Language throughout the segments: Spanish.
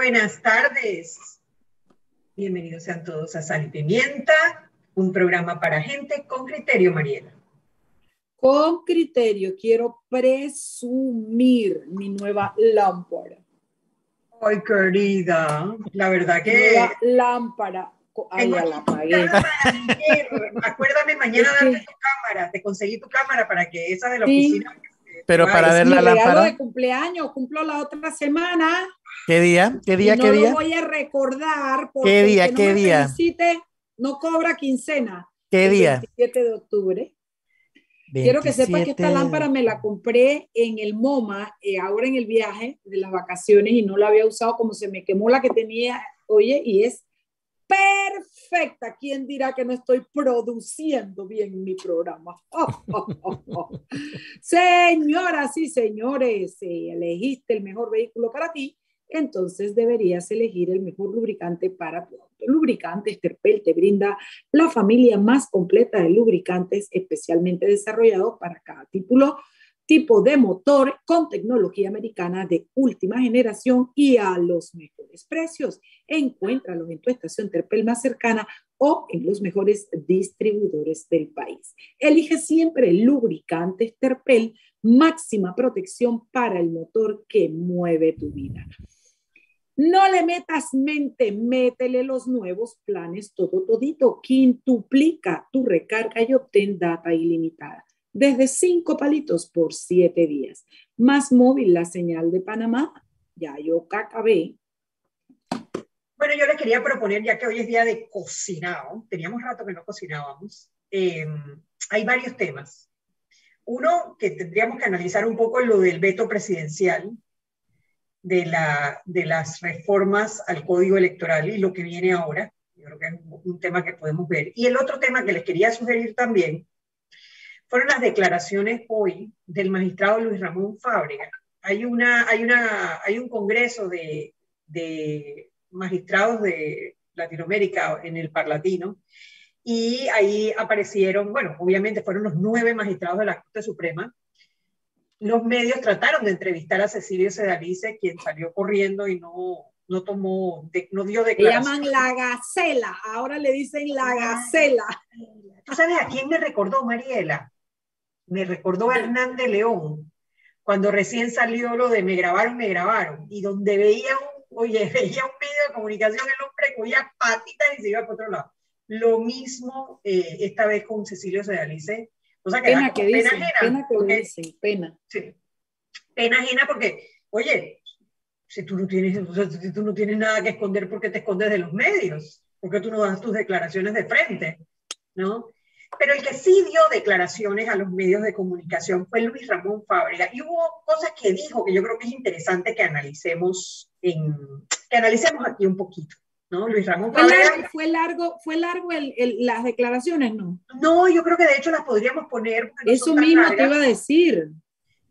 Buenas tardes. Bienvenidos sean todos a Sal y Pimienta, un programa para gente con criterio, Mariela. Con criterio, quiero presumir mi nueva lámpara. Ay, querida, la verdad que... Nueva lámpara. Ay, ya la apagué. Acuérdame mañana darte tu cámara. Te conseguí tu cámara para que esa de la oficina. Pero para ver la lámpara. de cumpleaños, cumplo la otra semana. ¿Qué día? ¿Qué día? no ¿Qué día? lo voy a recordar porque ¿Qué día? que ¿Qué no me día? felicite no cobra quincena. ¿Qué El día? 27 de octubre. Quiero que sepa que esta 27. lámpara me la compré en el MoMA, eh, ahora en el viaje de las vacaciones y no la había usado como se me quemó la que tenía, oye, y es perfecta. ¿Quién dirá que no estoy produciendo bien mi programa? Señoras y señores, si elegiste el mejor vehículo para ti, entonces deberías elegir el mejor lubricante para tu auto. Lubricantes Terpel te brinda la familia más completa de lubricantes especialmente desarrollados para cada tipo de motor con tecnología americana de última generación y a los mejores precios. Encuéntralos en tu estación Terpel más cercana o en los mejores distribuidores del país. Elige siempre lubricantes Terpel, máxima protección para el motor que mueve tu vida. No le metas mente, métele los nuevos planes todo todito. Quintuplica tu recarga y obtén data ilimitada. Desde cinco palitos por siete días. Más móvil la señal de Panamá. Ya yo acabé. Bueno, yo les quería proponer, ya que hoy es día de cocinado, teníamos rato que no cocinábamos, eh, hay varios temas. Uno, que tendríamos que analizar un poco lo del veto presidencial, de, la, de las reformas al código electoral y lo que viene ahora. Yo creo que es un, un tema que podemos ver. Y el otro tema que les quería sugerir también fueron las declaraciones hoy del magistrado Luis Ramón Fábrega. Hay, una, hay, una, hay un congreso de, de magistrados de Latinoamérica en el Parlatino y ahí aparecieron, bueno, obviamente fueron los nueve magistrados de la Corte Suprema. Los medios trataron de entrevistar a Cecilio Sedalice, quien salió corriendo y no, no tomó, de, no dio Le declaración. llaman la gacela. Ahora le dicen la gacela. ¿Tú sabes a quién me recordó, Mariela? Me recordó a Hernán de León, cuando recién salió lo de me grabaron, me grabaron, y donde veía un, oye, veía un medio de comunicación, el hombre cogía patitas y se iba para otro lado. Lo mismo eh, esta vez con Cecilio Sedalice. O sea, que Pena que como pena dicen, ajena. pena que porque- dicen, pena. Sí. Pena ajena porque, oye, si tú no tienes, o sea, si tú no tienes nada que esconder, ¿por qué te escondes de los medios? ¿Por qué tú no das tus declaraciones de frente? ¿No? Pero el que sí dio declaraciones a los medios de comunicación fue Luis Ramón Fábrega. Y hubo cosas que dijo que yo creo que es interesante que analicemos, en, que analicemos aquí un poquito. ¿No? Luis Ramón Fue largo, fue largo, fue largo el- el- las declaraciones, ¿no? No, yo creo que de hecho las podríamos poner. no Eso mismo te iba a decir.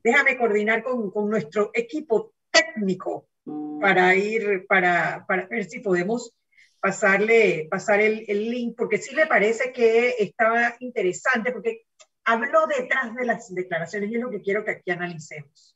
Déjame coordinar con, con nuestro equipo técnico para ir, para, para ver si podemos pasarle, pasar el, el link, porque sí me parece que estaba interesante, porque habló detrás de las declaraciones y es lo que quiero que aquí analicemos.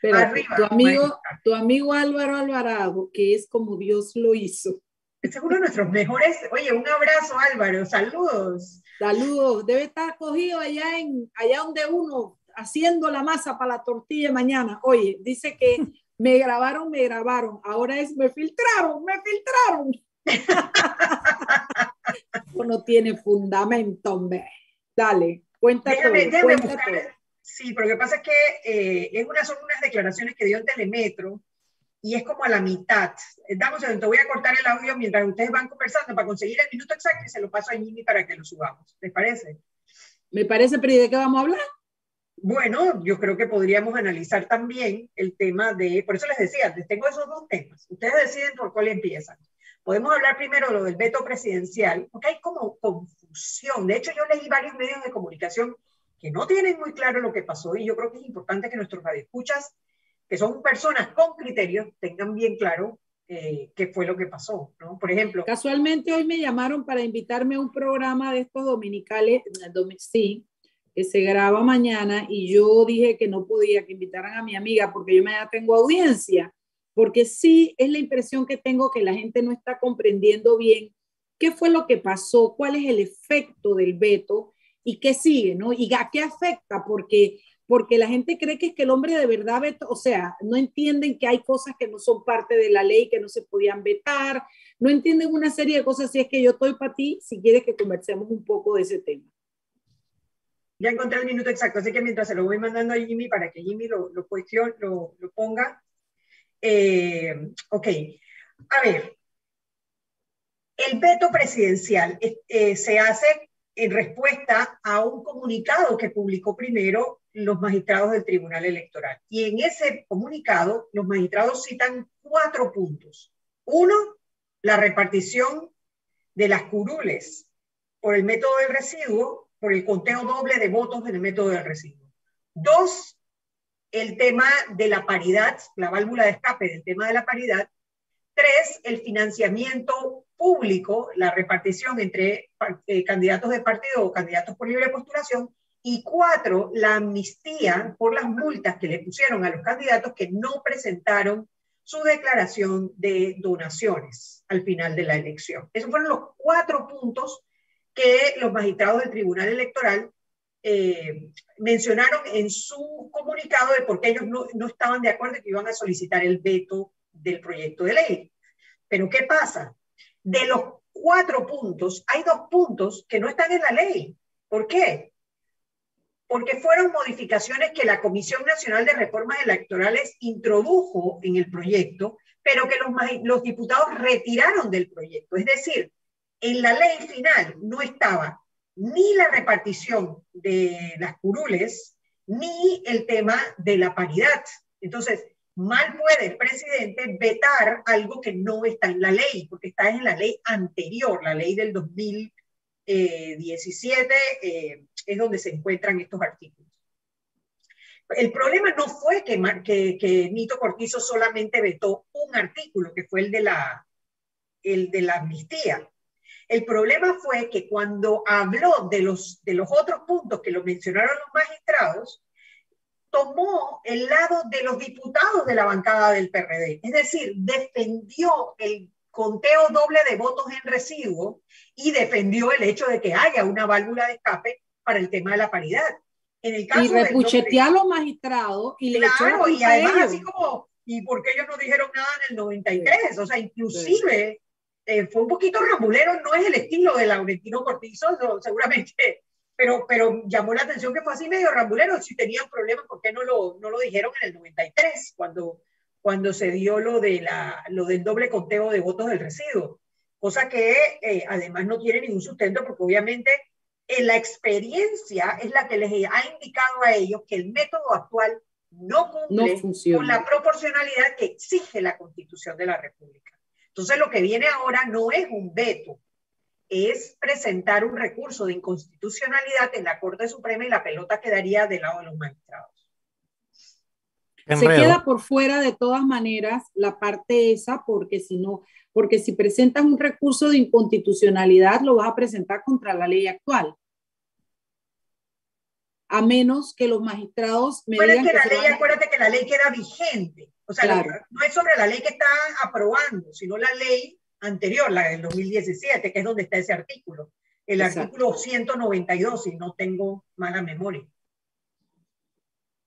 Pero Arriba, tu amigo, tu amigo Álvaro Alvarado, que es como Dios lo hizo. Es uno de nuestros mejores. Oye, un abrazo, Álvaro. Saludos. Saludos, debe estar cogido allá en allá donde uno haciendo la masa para la tortilla de mañana. Oye, dice que me grabaron, me grabaron. Ahora es me filtraron, me filtraron. No tiene fundamento, hombre. Dale, cuenta Déjame, déjame buscar. Sí, pero lo que pasa es que eh, es una, son unas declaraciones que dio en Telemetro y es como a la mitad. Eh, Dame un voy a cortar el audio mientras ustedes van conversando para conseguir el minuto exacto y se lo paso a Jimmy para que lo subamos. ¿Les parece? Me parece, pero ¿y de qué vamos a hablar? Bueno, yo creo que podríamos analizar también el tema de, por eso les decía, les tengo esos dos temas. Ustedes deciden por cuál empiezan. Podemos hablar primero de lo del veto presidencial, porque hay como confusión. De hecho, yo leí varios medios de comunicación que no tienen muy claro lo que pasó y yo creo que es importante que nuestros radioescuchas, que son personas con criterios, tengan bien claro eh, qué fue lo que pasó. ¿no? Por ejemplo, Casualmente hoy me llamaron para invitarme a un programa de estos dominicales, domi- sí, que se graba mañana y yo dije que no podía que invitaran a mi amiga porque yo mañana tengo audiencia porque sí es la impresión que tengo que la gente no está comprendiendo bien qué fue lo que pasó, cuál es el efecto del veto y qué sigue, ¿no? Y a qué afecta, porque porque la gente cree que es que el hombre de verdad veto, o sea, no entienden que hay cosas que no son parte de la ley, que no se podían vetar, no entienden una serie de cosas, si es que yo estoy para ti, si quieres que conversemos un poco de ese tema. Ya encontré el minuto exacto, así que mientras se lo voy mandando a Jimmy para que Jimmy lo, lo, lo, lo ponga. Eh, ok, a ver, el veto presidencial eh, se hace en respuesta a un comunicado que publicó primero los magistrados del Tribunal Electoral. Y en ese comunicado, los magistrados citan cuatro puntos. Uno, la repartición de las curules por el método del residuo, por el conteo doble de votos en el método del residuo. Dos, el tema de la paridad, la válvula de escape del tema de la paridad. Tres, el financiamiento público, la repartición entre eh, candidatos de partido o candidatos por libre postulación. Y cuatro, la amnistía por las multas que le pusieron a los candidatos que no presentaron su declaración de donaciones al final de la elección. Esos fueron los cuatro puntos que los magistrados del Tribunal Electoral eh, mencionaron en su comunicado de por qué ellos no, no estaban de acuerdo y que iban a solicitar el veto del proyecto de ley. Pero ¿qué pasa? De los cuatro puntos, hay dos puntos que no están en la ley. ¿Por qué? Porque fueron modificaciones que la Comisión Nacional de Reformas Electorales introdujo en el proyecto, pero que los, diputados retiraron del proyecto. Es decir, en la ley final no estaba ni la repartición de las curules, ni el tema de la paridad. Entonces, mal puede el presidente vetar algo que no está en la ley, porque está en la ley anterior, la ley del 2017, eh, es donde se encuentran estos artículos. El problema no fue que, que, que, Nito Cortizo solamente vetó un artículo, que fue el de la, el de la amnistía. El problema fue que cuando habló de los, de los otros puntos que lo mencionaron los magistrados, tomó el lado de los diputados de la bancada del PRD, es decir, defendió el conteo doble de votos en residuo y defendió el hecho de que haya una válvula de escape para el tema de la paridad. En el caso y repucheteó a los magistrados y le claro, y además así como, ¿y por qué ellos no dijeron nada en el 93? O sea, inclusive eh, fue un poquito rambulero, no es el estilo de Laurentino Cortizo, seguramente pero, pero llamó la atención que fue así medio rambulero. Si tenían problemas, ¿por qué no lo, no lo dijeron en el 93, cuando, cuando se dio lo, de la, lo del doble conteo de votos del residuo? Cosa que eh, además no tiene ningún sustento, porque obviamente en la experiencia es la que les ha indicado a ellos que el método actual no cumple con la proporcionalidad que exige la Constitución de la República. Entonces, lo que viene ahora no es un veto, es presentar un recurso de inconstitucionalidad en la Corte Suprema y la pelota quedaría del lado de los magistrados. Se queda por fuera de todas maneras la parte esa, porque si no, porque si presentas un recurso de inconstitucionalidad, lo vas a presentar contra la ley actual. A menos que los magistrados me digan que, la ley, acuérdate que la ley queda vigente. O sea, no es sobre la ley que están aprobando, sino la ley anterior, la del 2017, que es donde está ese artículo. El artículo 192, si no tengo mala memoria.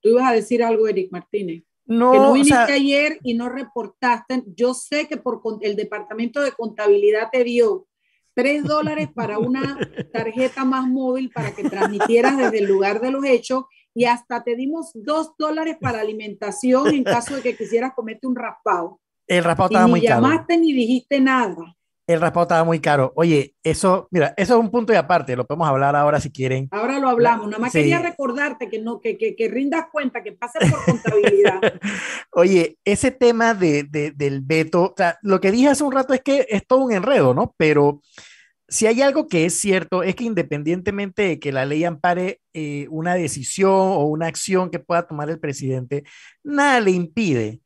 Tú ibas a decir algo, Eric Martínez. No, que no viniste ayer y no reportaste. Yo sé que por el departamento de contabilidad te dio tres dólares para una tarjeta más móvil para que transmitieras desde el lugar de los hechos y hasta te dimos dos dólares para alimentación en caso de que quisieras comerte un raspado. El raspado estaba muy caro. Ni llamaste ni dijiste nada. El raspado estaba muy caro. Oye, eso, mira, eso es un punto de aparte, lo podemos hablar ahora si quieren. Ahora lo hablamos. Nada más quería recordarte que, no, que, que, que, rindas cuenta, que pases por contabilidad. Oye, ese tema de, de, del veto, o sea, lo que dije hace un rato es que es todo un enredo, ¿no? Pero si hay algo que es cierto, es que independientemente de que la ley ampare eh, una decisión o una acción que pueda tomar el presidente, nada le impide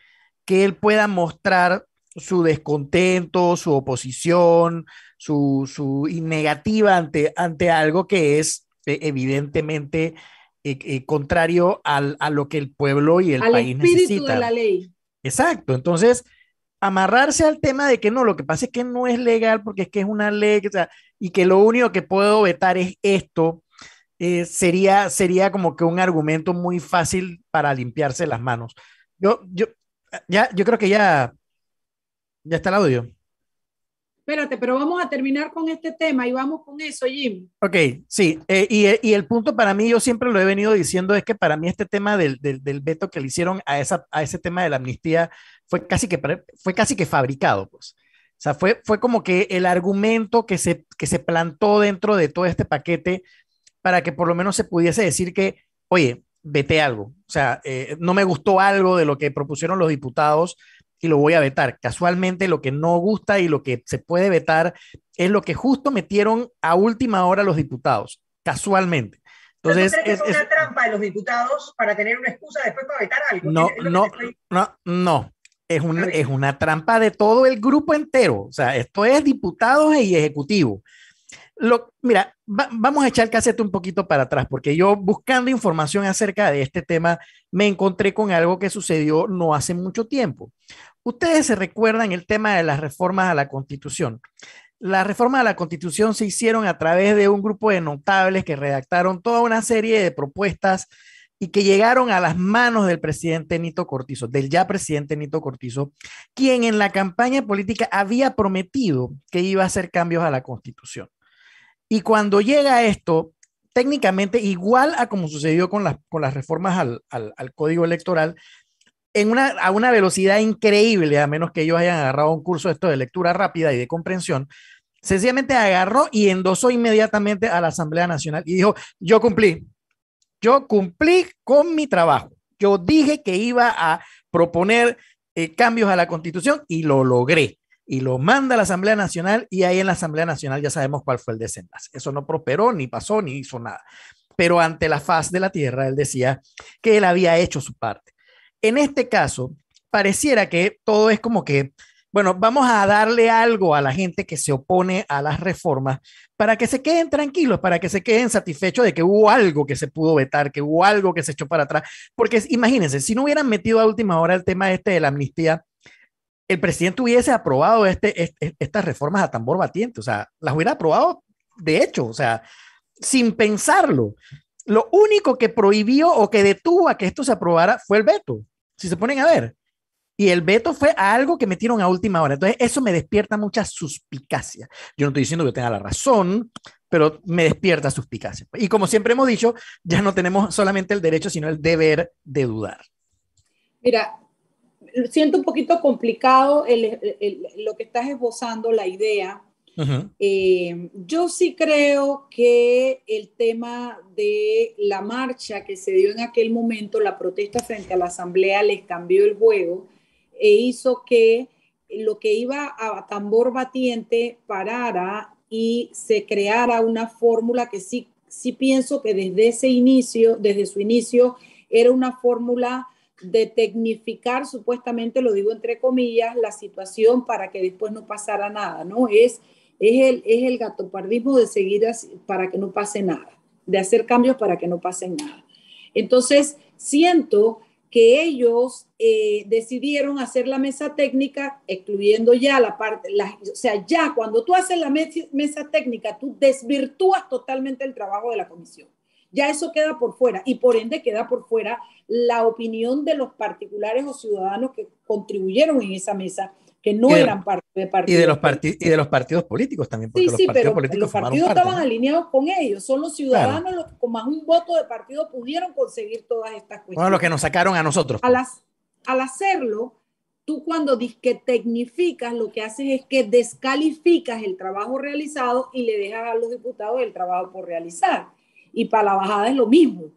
que él pueda mostrar su descontento, su oposición, su, su negativa ante, ante algo que es eh, evidentemente eh, eh, contrario al, a lo que el pueblo y el país necesitan. de la ley. Exacto, entonces amarrarse al tema de que no, lo que pasa es que no es legal porque es que es una ley y que lo único que puedo vetar es esto, sería, sería como que un argumento muy fácil para limpiarse las manos. Yo, yo, ya, yo creo que ya, ya está el audio. Espérate, pero vamos a terminar con este tema y vamos con eso, Jim. Ok, sí, eh, y, y, el punto para mí, yo siempre lo he venido diciendo, es que para mí este tema del, del, del veto que le hicieron a, esa, a ese tema de la amnistía fue casi que, fue casi que fabricado, pues. O sea, fue, fue como que el argumento que se, que se plantó dentro de todo este paquete para que por lo menos se pudiese decir que, oye, vete algo. O sea, eh, no me gustó algo de lo que propusieron los diputados y lo voy a vetar. Casualmente lo que no gusta y lo que se puede vetar es lo que justo metieron a última hora los diputados, casualmente. Entonces, es, una trampa de los diputados para tener una excusa después para vetar algo. No, no, no, no. Es, un, es una trampa de todo el grupo entero. O sea, esto es diputados y ejecutivo. Lo, mira, vamos a echar el casete un poquito para atrás, porque yo buscando información acerca de este tema me encontré con algo que sucedió no hace mucho tiempo. Ustedes se recuerdan el tema de las reformas a la Constitución. Las reformas a la Constitución se hicieron a través de un grupo de notables que redactaron toda una serie de propuestas y que llegaron a las manos del presidente Nito Cortizo, del ya presidente Nito Cortizo, quien en la campaña política había prometido que iba a hacer cambios a la Constitución. Y cuando llega esto, técnicamente igual a como sucedió con, las, con las reformas al, al, Código Electoral, en una, a una velocidad increíble, a menos que ellos hayan agarrado un curso de esto de lectura rápida y de comprensión, sencillamente agarró y endosó inmediatamente a la Asamblea Nacional y dijo, yo cumplí, yo cumplí con mi trabajo, yo dije que iba a proponer eh, cambios a la constitución y lo logré. Y lo manda a la Asamblea Nacional y ahí en la Asamblea Nacional ya sabemos cuál fue el desenlace. Eso no prosperó, ni pasó, ni hizo nada. Pero ante la faz de la tierra, él decía que él había hecho su parte. En este caso, pareciera que todo es como que, bueno, vamos a darle algo a la gente que se opone a las reformas para que se queden tranquilos, para que se queden satisfechos de que hubo algo que se pudo vetar, que hubo algo que se echó para atrás. Porque imagínense, si no hubieran metido a última hora el tema este de la amnistía, el presidente hubiese aprobado este, estas reformas a tambor batiente, o sea, las hubiera aprobado de hecho, o sea, sin pensarlo. Lo único que prohibió o que detuvo a que esto se aprobara fue el veto, si se ponen a ver. Y el veto fue algo que metieron a última hora. Entonces, eso me despierta mucha suspicacia. Yo no estoy diciendo que tenga la razón, pero me despierta suspicacia. Y como siempre hemos dicho, ya no tenemos solamente el derecho, sino el deber de dudar. Mira, siento un poquito complicado lo que estás esbozando, la idea, eh, yo sí creo que el tema de la marcha que se dio en aquel momento, la protesta frente a la asamblea, les cambió el juego e hizo que lo que iba a tambor batiente parara y se creara una fórmula que sí, sí pienso que desde ese inicio, desde su inicio, era una fórmula de tecnificar, supuestamente, lo digo entre comillas, la situación para que después no pasara nada, ¿no? Es es el, es el gatopardismo de seguir para que no pase nada, de hacer cambios para que no pase nada. Entonces, siento que ellos eh, decidieron hacer la mesa técnica, excluyendo ya la parte, o sea, ya cuando tú haces la mesa técnica, tú desvirtúas totalmente el trabajo de la comisión. Ya eso queda por fuera y por ende queda por fuera la opinión de los particulares o ciudadanos que contribuyeron en esa mesa que no eran parte de partidos. Y de, los y de los partidos políticos también. sí, sí, pero los partidos estaban alineados con ellos. Son los ciudadanos los que con más un voto de partido pudieron conseguir todas estas cuestiones. Bueno, los que nos sacaron a nosotros. Al, pues. al hacerlo, tú cuando que tecnificas, lo que haces es que descalificas el trabajo realizado y le dejas a los diputados el trabajo por realizar. Y para la bajada es lo mismo.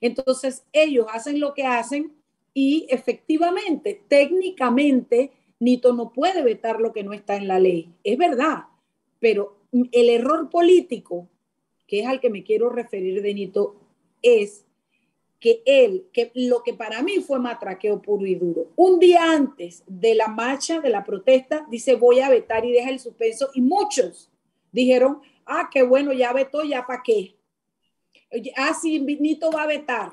Entonces, ellos hacen lo que hacen y efectivamente, técnicamente, Nito no puede vetar lo que no está en la ley. Es verdad, pero el error político, que es al que me quiero referir de Nito, es que él, que lo que para mí fue matraqueo puro y duro, un día antes de la marcha, de la protesta, dice voy a vetar y deja el suspenso y muchos dijeron, ah, qué bueno, ya vetó, ya para qué. Ah, sí, Nito va a vetar.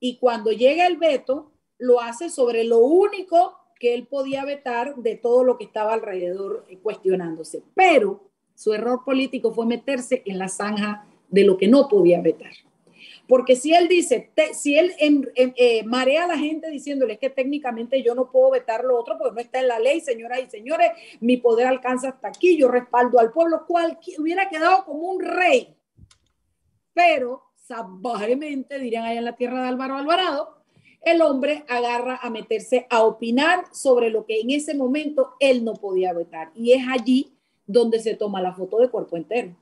Y cuando llega el veto, lo hace sobre lo único que él podía vetar de todo lo que estaba alrededor eh, cuestionándose. Pero su error político fue meterse en la zanja de lo que no podía vetar. Porque si él dice, si él eh, marea a la gente diciéndole que técnicamente yo no puedo vetar lo otro porque no está en la ley, señoras y señores, mi poder alcanza hasta aquí, yo respaldo al pueblo, hubiera quedado como un rey. Pero salvajemente, dirían allá en la tierra de Álvaro Alvarado, el hombre agarra a meterse a opinar sobre lo que en ese momento él no podía vetar. Y es allí donde se toma la foto de cuerpo entero.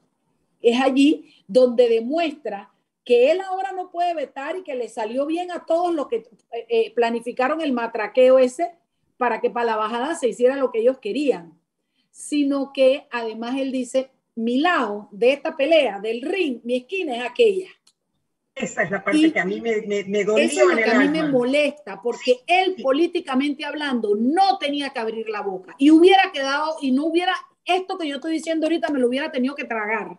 Es allí donde demuestra que él ahora no puede vetar y que le salió bien a todos los que eh, eh, planificaron el matraqueo ese para que para la bajada se hiciera lo que ellos querían, sino que además él dice, mi lado de esta pelea, del ring, mi esquina es aquella. Esa es la parte que a mí me, me, me dolió Eso es lo que a mí me molesta, porque él políticamente hablando no tenía que abrir la boca y hubiera quedado y no hubiera, esto que yo estoy diciendo ahorita me lo hubiera tenido que tragar.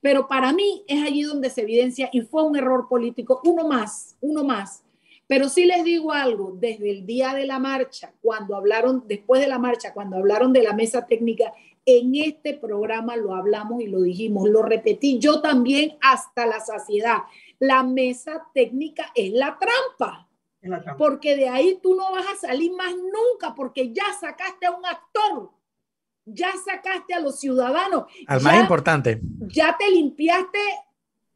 Pero para mí es allí donde se evidencia y fue un error político, uno más, uno más. Pero sí les digo algo, desde el día de la marcha, cuando hablaron, después de la marcha, cuando hablaron de la mesa técnica, en este programa lo hablamos y lo dijimos, lo repetí yo también hasta la saciedad. La mesa técnica es la trampa. Porque de ahí tú no vas a salir más nunca porque ya sacaste a un actor ya sacaste a los ciudadanos. Al más importante. Ya te limpiaste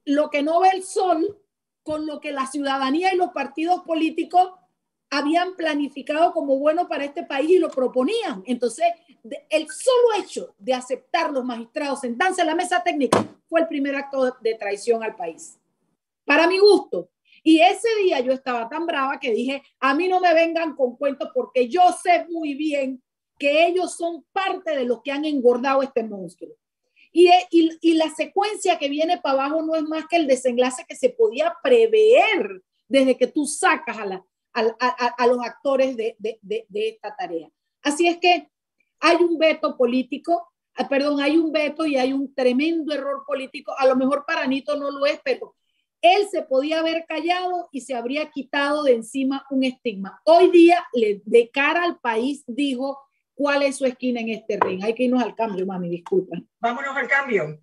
lo que no ve el sol con lo que la ciudadanía y los partidos políticos habían planificado como bueno para este país y lo proponían. Entonces, el solo hecho de aceptar los magistrados sentarse en la mesa técnica fue el primer acto de traición al país. Para mi gusto. Y ese día yo estaba tan brava que dije, a mí no me vengan con cuentos porque yo sé muy bien que ellos son parte de los que han engordado este monstruo. Y, y, la secuencia que viene para abajo no es más que el desenlace que se podía prever desde que tú sacas a, la, a, los actores de, esta tarea. Así es que hay un veto político, ah, perdón, hay un veto y hay un tremendo error político. A lo mejor para Anito no lo es, pero él se podía haber callado y se habría quitado de encima un estigma. Hoy día, de cara al país, dijo, cuál es su esquina en este ring. Hay que irnos al cambio, mami, disculpa. Vámonos al cambio.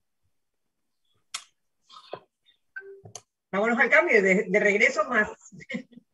Vámonos al cambio, de regreso más.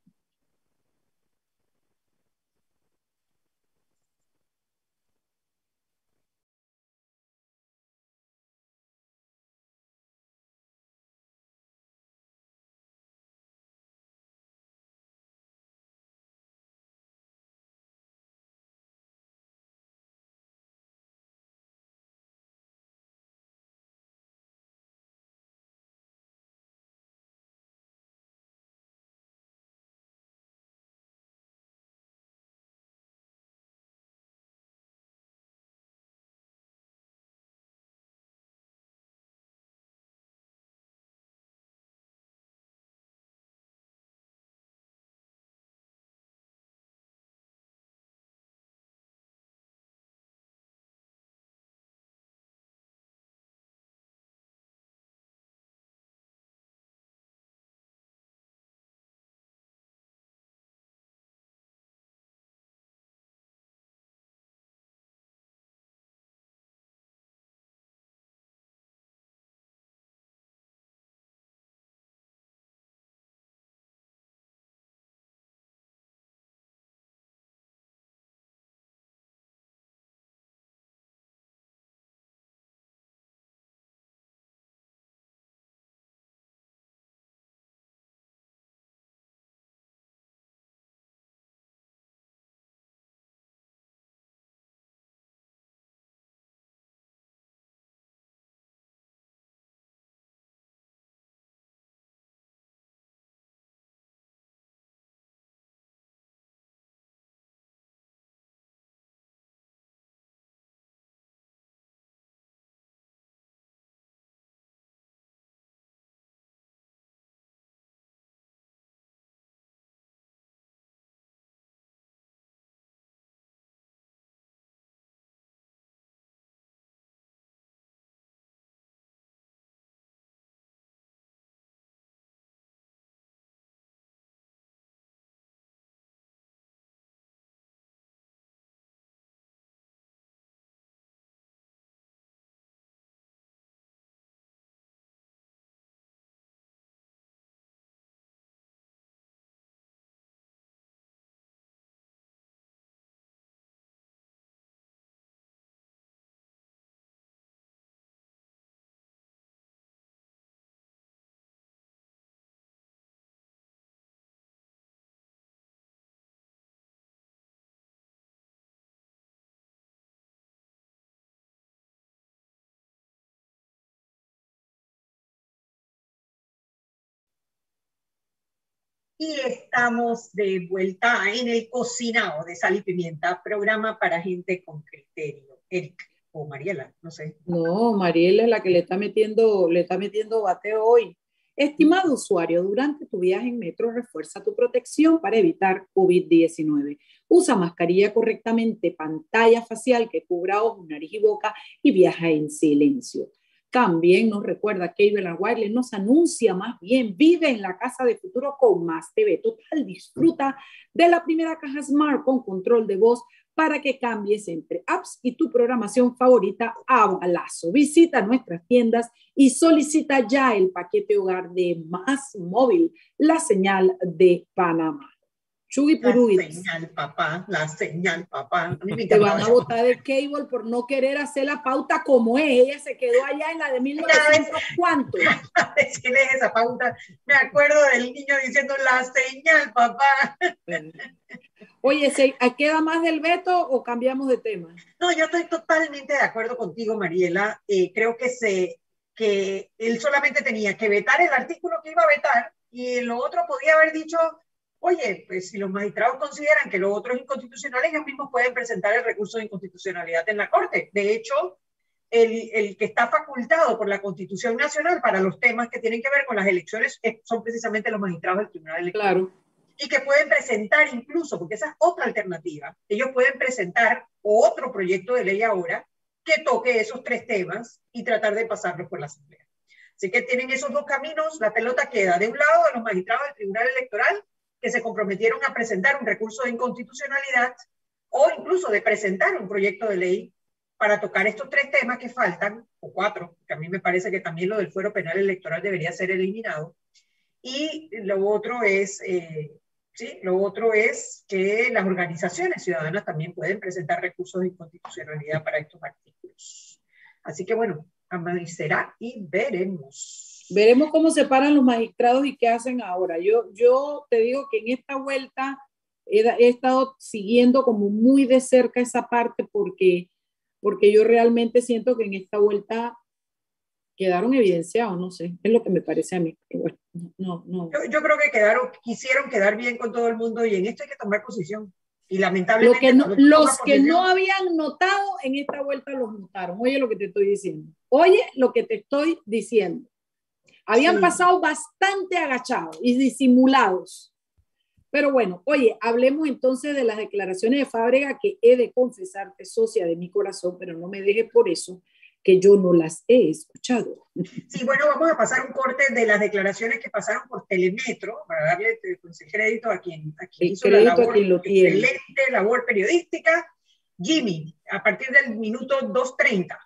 Y estamos de vuelta en el cocinado de Sal y Pimienta, programa para gente con criterio. Eric o Mariela, no sé. No, Mariela es la que le está metiendo, le está metiendo bateo hoy. Estimado usuario, durante tu viaje en metro refuerza tu protección para evitar COVID-19. Usa mascarilla correctamente, pantalla facial que cubra ojos, nariz y boca y viaja en silencio. También nos recuerda Cable Wireless, nos anuncia más bien, vive en la casa de futuro con más TV. Total, disfruta de la primera caja Smart con control de voz para que cambies entre apps y tu programación favorita a balazo. Visita nuestras tiendas y solicita ya el paquete hogar de Más Móvil, la señal de Panamá. La señal, papá, la señal, papá. Te van a botar de cable por no querer hacer la pauta como es. Ella se quedó allá en la de 1900, ¿cuánto? Decirle esa pauta. Me acuerdo del niño diciendo la señal, papá. Oye, ¿queda más del veto o cambiamos de tema? No, yo estoy totalmente de acuerdo contigo, Mariela. Eh, creo que, se, que él solamente tenía que vetar el artículo que iba a vetar y lo otro podía haber dicho oye, pues si los magistrados consideran que lo otro es inconstitucional, ellos mismos pueden presentar el recurso de inconstitucionalidad en la Corte. De hecho, el, el, que está facultado por la Constitución Nacional para los temas que tienen que ver con las elecciones son precisamente los magistrados del Tribunal Electoral. Claro. Y que pueden presentar incluso, porque esa es otra alternativa, ellos pueden presentar otro proyecto de ley ahora que toque esos tres temas y tratar de pasarlos por la Asamblea. Así que tienen esos dos caminos, la pelota queda de un lado de los magistrados del Tribunal Electoral que se comprometieron a presentar un recurso de inconstitucionalidad o incluso de presentar un proyecto de ley para tocar estos tres temas que faltan, o cuatro, que a mí me parece que también lo del fuero penal electoral debería ser eliminado. Y lo otro es, eh, sí, lo otro es que las organizaciones ciudadanas también pueden presentar recursos de inconstitucionalidad para estos artículos. Así que bueno, amanecerá y veremos. Veremos cómo se paran los magistrados y qué hacen ahora. Yo, yo te digo que en esta vuelta he, he, estado siguiendo como muy de cerca esa parte porque, porque yo realmente siento que en esta vuelta quedaron evidenciados, no sé, es lo que me parece a mí. Bueno, no, no. Yo, yo, creo que quedaron, quisieron quedar bien con todo el mundo y en esto hay que tomar posición. Y lamentablemente... que no, los que no habían notado en esta vuelta los notaron. Oye lo que te estoy diciendo. Oye lo que te estoy diciendo. Habían pasado bastante agachados y disimulados. Pero bueno, oye, hablemos entonces de las declaraciones de Fábrega que he de confesarte, socia de mi corazón, pero no me deje por eso que yo no las he escuchado. Sí, bueno, vamos a pasar un corte de las declaraciones que pasaron por Telemetro, para darle pues, el crédito a quien, a quien hizo la labor, lo excelente labor periodística. Jimmy, a partir del minuto 2.30.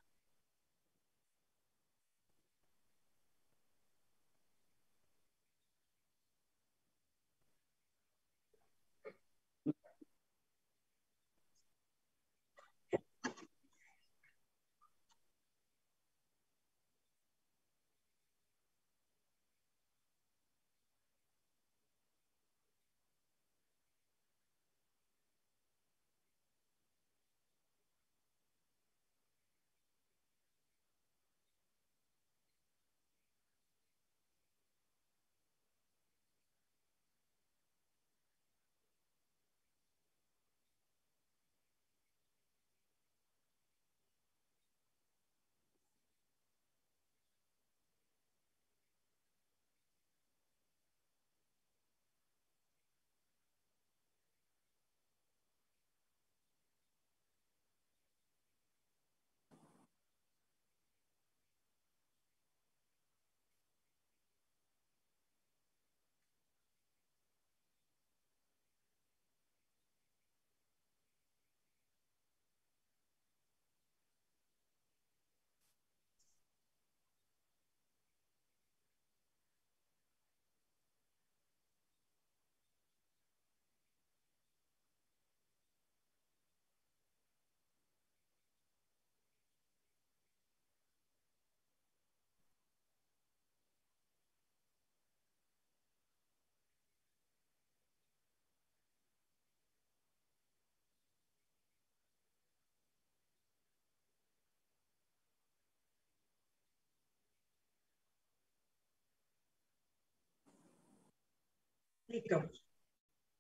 Listo.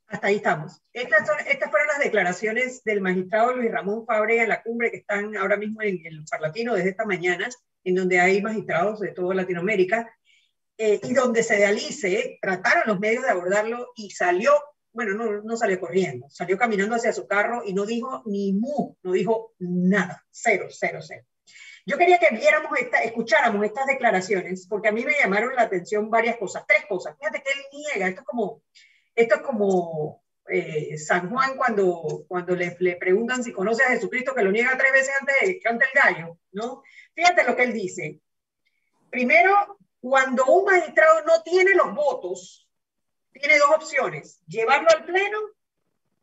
Hasta ahí estamos. Estas, son, estas fueron las declaraciones del magistrado Luis Ramón Fabre en la cumbre que están ahora mismo en el Parlatino desde esta mañana, en donde hay magistrados de toda Latinoamérica, eh, y donde se realice, trataron los medios de abordarlo y salió, bueno, no, no salió corriendo, salió caminando hacia su carro y no dijo ni mu, no dijo nada, cero, cero, cero. Yo quería que viéramos, esta, escucháramos estas declaraciones, porque a mí me llamaron la atención varias cosas, tres cosas. Fíjate que él niega, esto es como, esto es como eh, San Juan cuando, cuando le, preguntan si conoce a Jesucristo, que lo niega tres veces antes de el gallo, ¿no? Fíjate lo que él dice. Primero, cuando un magistrado no tiene los votos, tiene dos opciones, llevarlo al pleno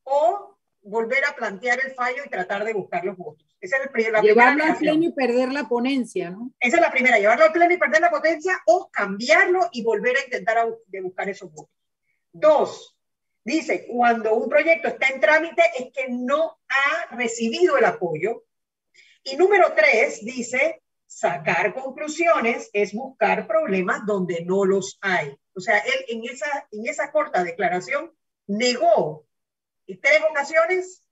o volver a plantear el fallo y tratar de buscar los votos. Esa es el, la llevarlo al pleno y perder la ponencia, ¿no? Esa es la primera, llevarlo al pleno y perder la potencia o cambiarlo y volver a intentar a, de buscar esos votos. Dos, dice, cuando un proyecto está en trámite es que no ha recibido el apoyo. Y número tres, dice, sacar conclusiones es buscar problemas donde no los hay. O sea, él en esa, en esa corta declaración negó en tres ocasiones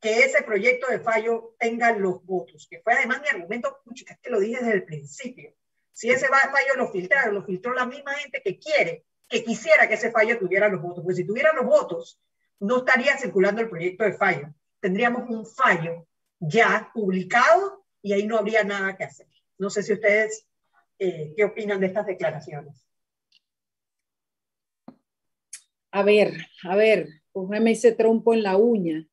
que ese proyecto de fallo tenga los votos, que fue además mi argumento, es que lo dije desde el principio. Si ese fallo lo filtraron, lo filtró la misma gente que quiere que quisiera que ese fallo tuviera los votos, porque si tuviera los votos, no estaría circulando el proyecto de fallo. Tendríamos un fallo ya publicado y ahí no habría nada que hacer. No sé si ustedes, eh, ¿qué opinan de estas declaraciones? A ver, a ver, póngame ese trompo en la uña.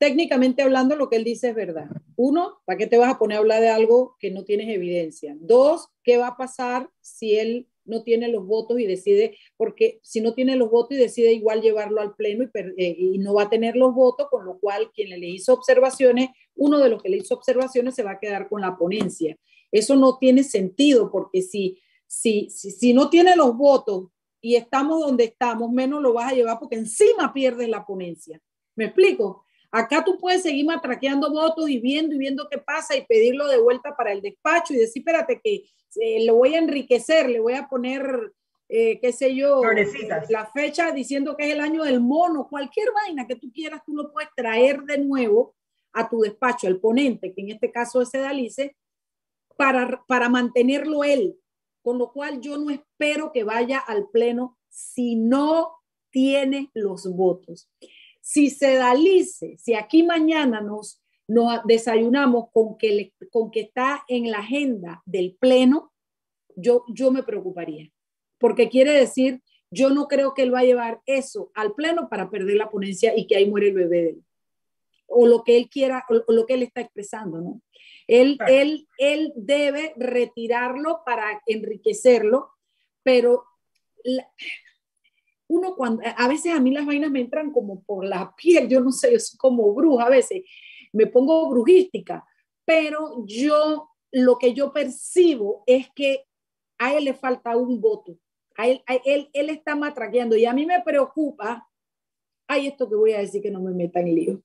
Técnicamente hablando, lo que él dice es verdad. Uno, ¿para qué te vas a poner a hablar de algo que no tienes evidencia? Dos, ¿qué va a pasar si él no tiene los votos y decide, porque si no tiene los votos y decide igual llevarlo al pleno y, eh, no va a tener los votos, con lo cual quien le hizo observaciones, uno de los que le hizo observaciones se va a quedar con la ponencia. Eso no tiene sentido porque si, si, si, si no tiene los votos y estamos donde estamos, menos lo vas a llevar porque encima pierdes la ponencia. ¿Me explico? Acá tú puedes seguir matraqueando votos y viendo y viendo qué pasa y pedirlo de vuelta para el despacho y decir, espérate que eh, lo voy a enriquecer, le voy a poner, eh, qué sé yo, la fecha diciendo que es el año del mono, cualquier vaina que tú quieras, tú lo puedes traer de nuevo a tu despacho, al ponente, que en este caso es Sedalice, para, para mantenerlo él. Con lo cual yo no espero que vaya al pleno si no tiene los votos. Si Sedalice, si aquí mañana nos nos desayunamos con que, con que está en la agenda del Pleno, yo, yo me preocuparía, porque quiere decir, yo no creo que él va a llevar eso al Pleno para perder la ponencia y que ahí muere el bebé de él. O lo que él quiera, o lo que él está expresando, ¿no? Él, él, él debe retirarlo para enriquecerlo, pero uno cuando, a veces a mí las vainas me entran como por la piel, yo no sé, yo soy como bruja a veces me pongo brujística, pero yo lo que yo percibo es que a él le falta un voto. A él, él, él está matraqueando y a mí me preocupa, ay, esto que voy a decir que no me meta en lío.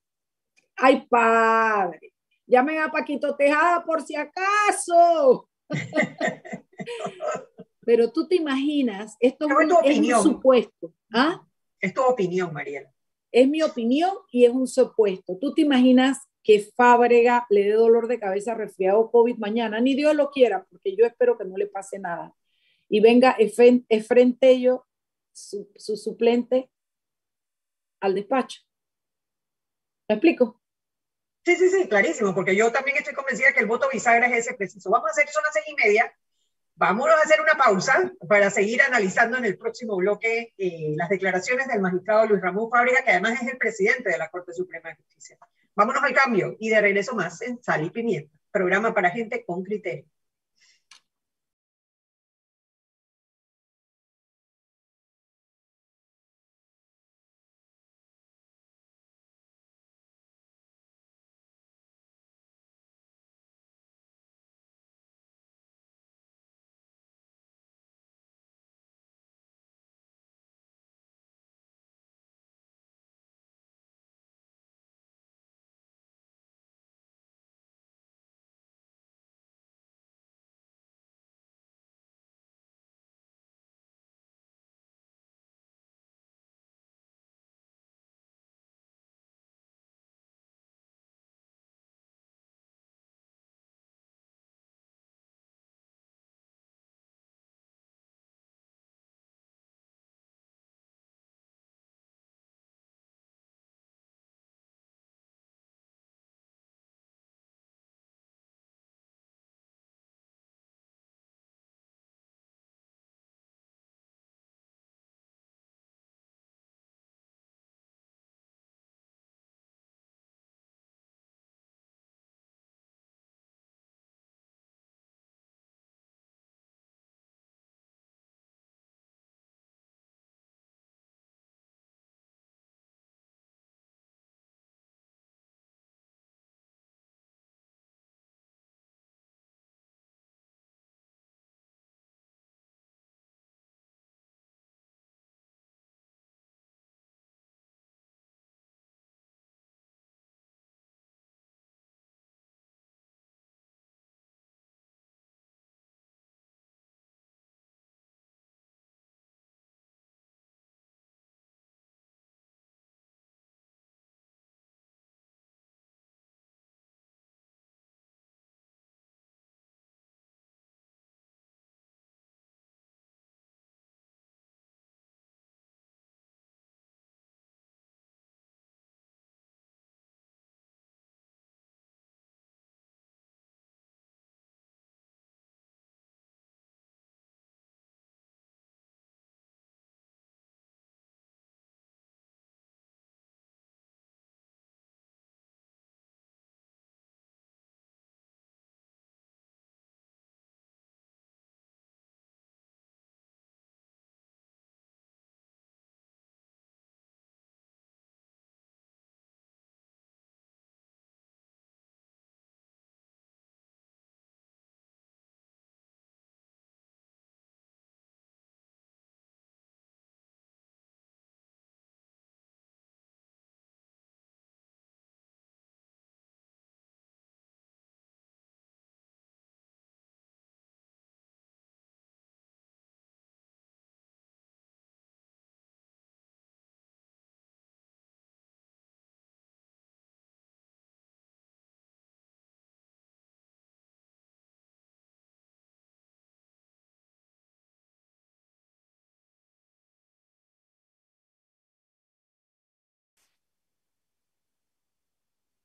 Ay, padre, llamen a Paquito Tejada por si acaso. Pero tú te imaginas, esto es, un supuesto. ¿Ah? Es tu opinión, Mariela. Es mi opinión y es un supuesto. Tú te imaginas que Fábrega le dé dolor de cabeza, resfriado COVID mañana, ni Dios lo quiera, porque yo espero que no le pase nada. Y venga Efren Tello, su, su suplente, al despacho. ¿Me explico? Sí, sí, sí, clarísimo, porque yo también estoy convencida que el voto bisagra es ese preciso. Vamos a hacer, son las seis y media, Vámonos a hacer una pausa para seguir analizando en el próximo bloque eh, las declaraciones del magistrado Luis Ramón Fábrega, que además es el presidente de la Corte Suprema de Justicia. Vámonos al cambio y de regreso más en Sal y Pimienta, programa para gente con criterio.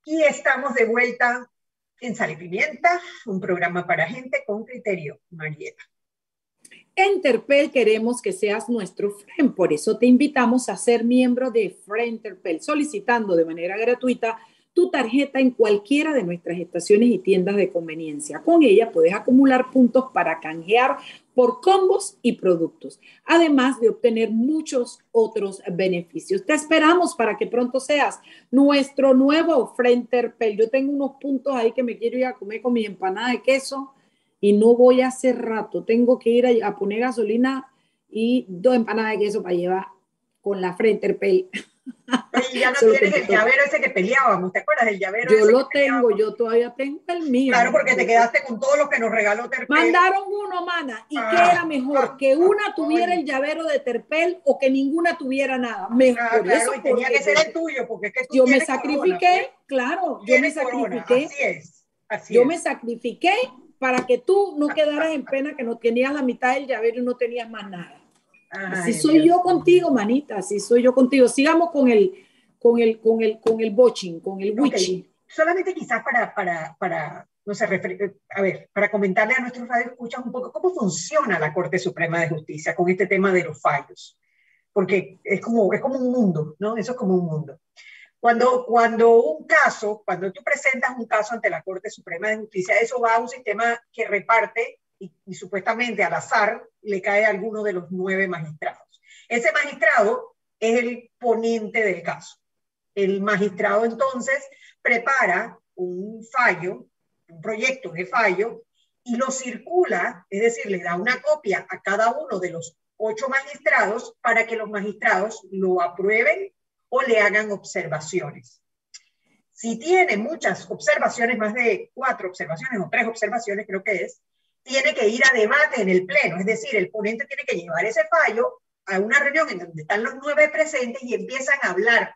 Y estamos de vuelta en Sal y Pimienta, un programa para gente con criterio, Mariela. En Terpel queremos que seas nuestro friend, por eso te invitamos a ser miembro de Friend Terpel, solicitando de manera gratuita tu tarjeta en cualquiera de nuestras estaciones y tiendas de conveniencia. Con ella puedes acumular puntos para canjear por combos y productos, además de obtener muchos otros beneficios. Te esperamos para que pronto seas nuestro nuevo Terpel. Yo tengo unos puntos ahí que me quiero ir a comer con mi empanada de queso y no voy a hacer rato. Tengo que ir a, poner gasolina y dos empanadas de queso para llevar con la Frenterpel. Y ya no tienes el llavero ese que peleábamos, ¿te acuerdas del llavero? Yo lo tengo, yo todavía tengo el mío. Claro, porque te quedaste con todo lo que nos regaló Terpel. Mandaron uno, mana. ¿Y qué ah, era mejor? ¿Que una tuviera el llavero de Terpel o que ninguna tuviera nada? Mejor. Ah, claro, y tenía que ser el tuyo, porque es que tú Yo me sacrifiqué, pues. claro, yo me sacrifiqué. Así es. Así yo es. me sacrifiqué para que tú no quedaras en pena que no tenías la mitad del llavero y no tenías más nada. Así soy yo contigo, manita, así soy yo contigo. Sigamos con el, con el, con el, con el boching, con el witching. Solamente quizás para, para, para, no sé, a ver, para comentarle a nuestros escuchan un poco cómo funciona la Corte Suprema de Justicia con este tema de los fallos. Porque es como, es como un mundo, ¿no? Eso es como un mundo. Cuando, cuando un caso, cuando tú presentas un caso ante la Corte Suprema de Justicia, eso va a un sistema que reparte y, supuestamente al azar le cae a alguno de los nueve magistrados. Ese magistrado es el ponente del caso. El magistrado entonces prepara un fallo, un proyecto de fallo, y lo circula, es decir, le da una copia a cada uno de los ocho magistrados para que los magistrados lo aprueben o le hagan observaciones. Si tiene muchas observaciones, más de cuatro observaciones o tres observaciones creo que es, tiene que ir a debate en el pleno, es decir, el ponente tiene que llevar ese fallo a una reunión en donde están los nueve presentes y empiezan a hablar.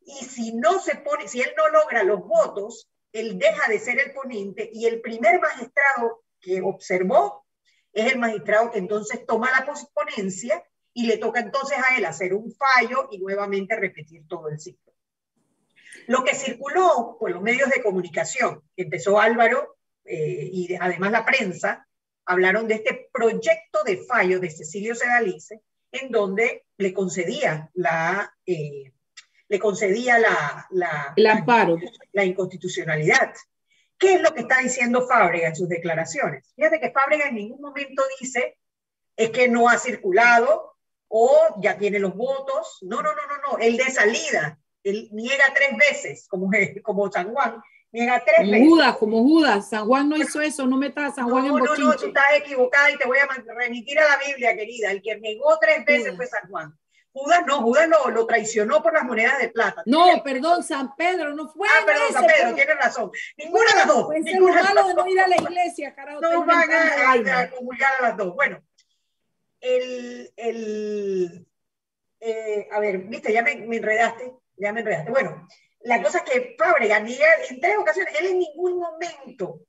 Y si no se pone, si él no logra los votos, él deja de ser el ponente y el primer magistrado que observó es el magistrado que entonces toma la ponencia y le toca entonces a él hacer un fallo y nuevamente repetir todo el ciclo. Lo que circuló por los medios de comunicación, empezó Álvaro eh, y además la prensa, hablaron de este proyecto de fallo de Cecilio Sedalice, en donde le concedía la, eh, le concedía la, la, el amparo. la inconstitucionalidad. ¿Qué es lo que está diciendo Fábrega en sus declaraciones? Fíjate que Fábrega en ningún momento dice es que no ha circulado, o ya tiene los votos. No, no, no, no, no. El de salida, él niega tres veces, como, como San Juan, niega tres como veces. Judas, como Judas. San Juan no hizo eso, no metas a San Juan no, en No, no, tú estás equivocada y te voy a remitir a la Biblia, querida. El que negó tres veces fue San Juan. Judas no, Judas lo, lo, traicionó por las monedas de plata. No, perdón, San Pedro, no fue. Ah, perdón, San Pedro, tiene razón. Ninguna de las dos. Pues ninguna es malo de no ir a la iglesia, carajo. No van a, a, a comulgar a las dos. Bueno, el, el, eh, a ver, viste, ya me, enredaste, ya me enredaste. Bueno, la cosa es que Fábrega niega en tres ocasiones, él en ningún momento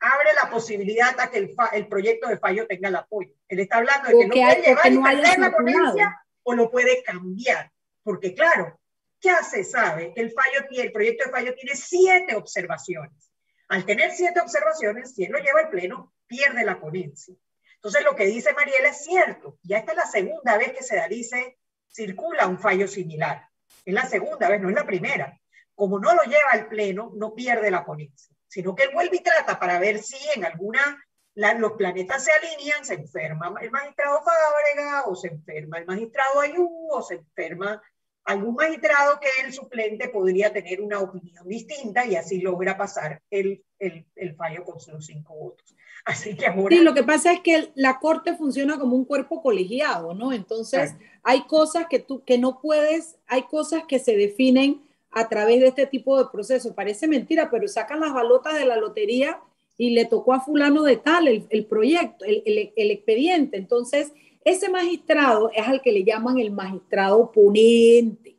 abre la posibilidad a que el, el proyecto de fallo tenga el apoyo. Él está hablando de que, lo puede llevar y perder la ponencia o lo puede cambiar. Porque claro, ya se sabe que el, fallo, el proyecto de fallo tiene siete observaciones. Al tener siete observaciones, si él lo lleva al pleno, pierde la ponencia. Entonces, lo que dice Mariela es cierto. Ya esta es la segunda vez que se da, dice, circula un fallo similar. Es la segunda vez, no es la primera. Como no lo lleva al pleno, no pierde la ponencia, sino que él vuelve y trata para ver si en alguna los planetas se alinean, se enferma el magistrado Fábrega, o se enferma el magistrado Ayú, o se enferma algún magistrado que el suplente podría tener una opinión distinta y así logra pasar el, el, el fallo con sus cinco votos. Así que ahora... Sí, lo que pasa es que la corte funciona como un cuerpo colegiado, ¿no? Entonces, hay cosas que tú, que no puedes, hay cosas que se definen a través de este tipo de proceso. Parece mentira, pero sacan las balotas de la lotería y le tocó a fulano de tal el, el proyecto, el, el, el expediente. Entonces, ese magistrado es al que le llaman el magistrado ponente.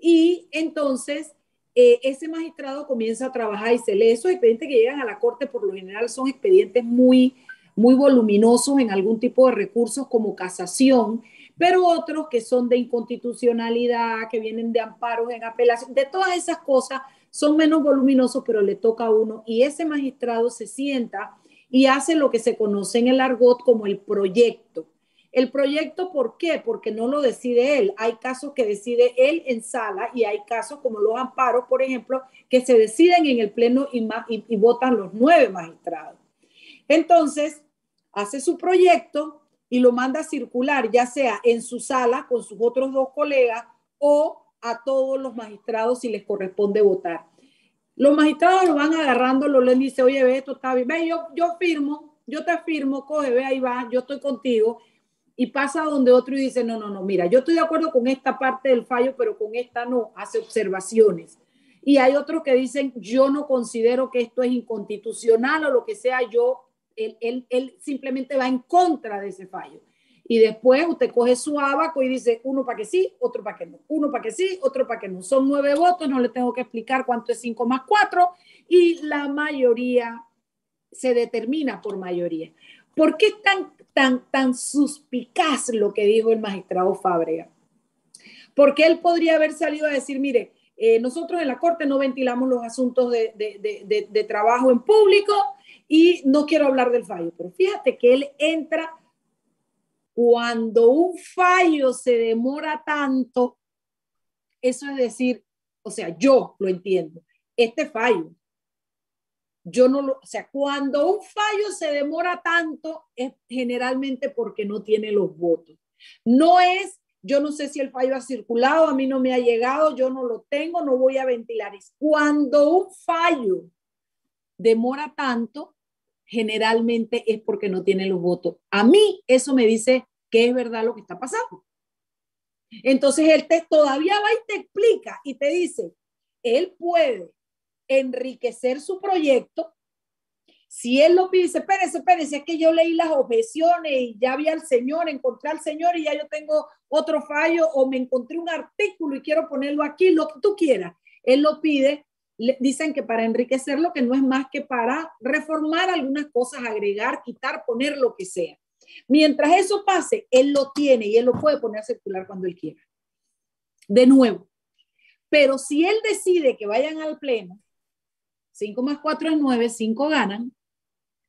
Y entonces eh, ese magistrado comienza a trabajar y se lee esos expedientes que llegan a la corte, por lo general son expedientes muy, muy voluminosos en algún tipo de recursos como casación, pero otros que son de inconstitucionalidad, que vienen de amparos en apelación, de todas esas cosas son menos voluminosos, pero le toca a uno y ese magistrado se sienta y hace lo que se conoce en el argot como el proyecto. El proyecto, ¿por qué? Porque no lo decide él. Hay casos que decide él en sala y hay casos como los amparos, por ejemplo, que se deciden en el pleno y, y votan los nueve magistrados. Entonces, hace su proyecto y lo manda a circular, ya sea en su sala con sus otros dos colegas o a todos los magistrados si les corresponde votar. Los magistrados lo van agarrando, lo leen, dice, oye, ve, esto está bien, ve, yo, yo firmo, yo te firmo, coge, ve, ahí va, yo estoy contigo. Y pasa donde otro y dice, no, no, no, mira, yo estoy de acuerdo con esta parte del fallo, pero con esta no, hace observaciones. Y hay otros que dicen, yo no considero que esto es inconstitucional o lo que sea, yo, él, él, él simplemente va en contra de ese fallo. Y después usted coge su abaco y dice uno para que sí, otro para que no, uno para que sí, otro para que no. Son nueve votos, no le tengo que explicar cuánto es cinco más cuatro y la mayoría se determina por mayoría. ¿Por qué es tan, tan, tan suspicaz lo que dijo el magistrado Fábrega? Porque él podría haber salido a decir, mire, eh, nosotros en la Corte no ventilamos los asuntos de, de, de, de, trabajo en público y no quiero hablar del fallo, pero fíjate que él entra cuando un fallo se demora tanto, eso es decir, o sea, yo lo entiendo, este fallo, yo no lo, o sea, cuando un fallo se demora tanto es generalmente porque no tiene los votos. No es, yo no sé si el fallo ha circulado, a mí no me ha llegado, yo no lo tengo, no voy a ventilar. Es cuando un fallo demora tanto generalmente es porque no tiene los votos. A mí eso me dice que es verdad lo que está pasando. Entonces él te todavía va y te explica y te dice, él puede enriquecer su proyecto. Si él lo pide, dice, espérese, espérese, es que yo leí las objeciones y ya vi al Señor, encontré al Señor y ya yo tengo otro fallo o me encontré un artículo y quiero ponerlo aquí, lo que tú quieras. Él lo pide, dicen que para enriquecerlo, que no es más que para reformar algunas cosas, agregar, quitar, poner lo que sea. Mientras eso pase, él lo tiene y él lo puede poner circular cuando él quiera. De nuevo. Pero si él decide que vayan al pleno, 5 más 4 es 9, 5 ganan.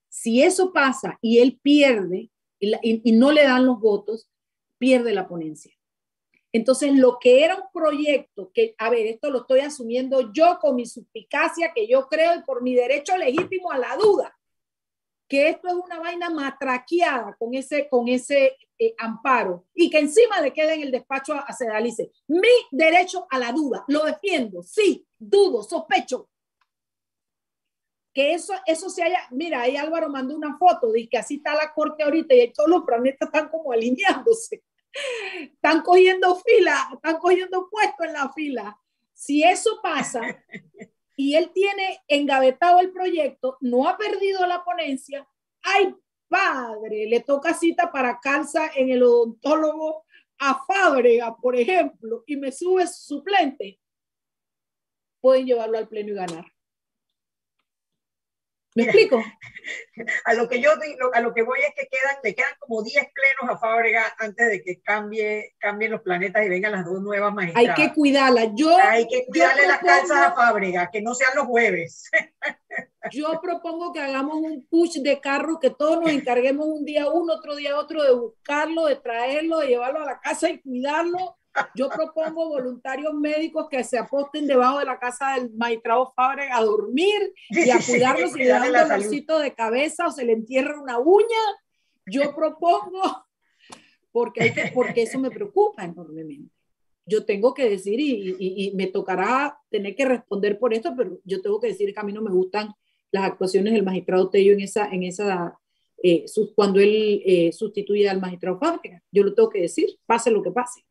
Si eso pasa y él pierde y, no le dan los votos, pierde la ponencia. Entonces, lo que era un proyecto, que, a ver, esto lo estoy asumiendo yo con mi suspicacia, que yo creo y por mi derecho legítimo a la duda, que esto es una vaina matraqueada con ese, con ese eh, amparo y que encima le queda en el despacho a. Mi derecho a la duda, lo defiendo, sí, dudo, sospecho, que eso, eso se haya, mira, ahí Álvaro mandó una foto, dice que así está la corte ahorita y todos los planetas están como alineándose, están cogiendo fila, están cogiendo puesto en la fila. Si eso pasa y él tiene engavetado el proyecto, no ha perdido la ponencia, ay padre, le toca cita para calza en el odontólogo a Fábrega, por ejemplo, y me sube suplente, pueden llevarlo al pleno y ganar. ¿Me explico? A lo que yo a lo que voy es que quedan, le quedan como 10 plenos a Fábrega antes de que cambie, cambien los planetas y vengan las dos nuevas magistradas. Hay que cuidarla. Yo, Hay que cuidarle las calzas a Fábrega, que no sean los jueves. Yo propongo que hagamos un push de carro, que todos nos encarguemos un día uno, otro día otro de buscarlo, de traerlo, de llevarlo a la casa y cuidarlo yo propongo voluntarios médicos que se aposten debajo de la casa del magistrado Fabre a dormir y a cuidarlo si le dan un dolorcito de cabeza o se le entierra una uña. Yo propongo, porque, porque eso me preocupa enormemente. Yo tengo que decir, y, y, y, me tocará tener que responder por esto, pero yo tengo que decir que a mí no me gustan las actuaciones del magistrado Tello en esa, en esa eh, cuando él eh, sustituye al magistrado Fábrega. Yo lo tengo que decir, pase lo que pase.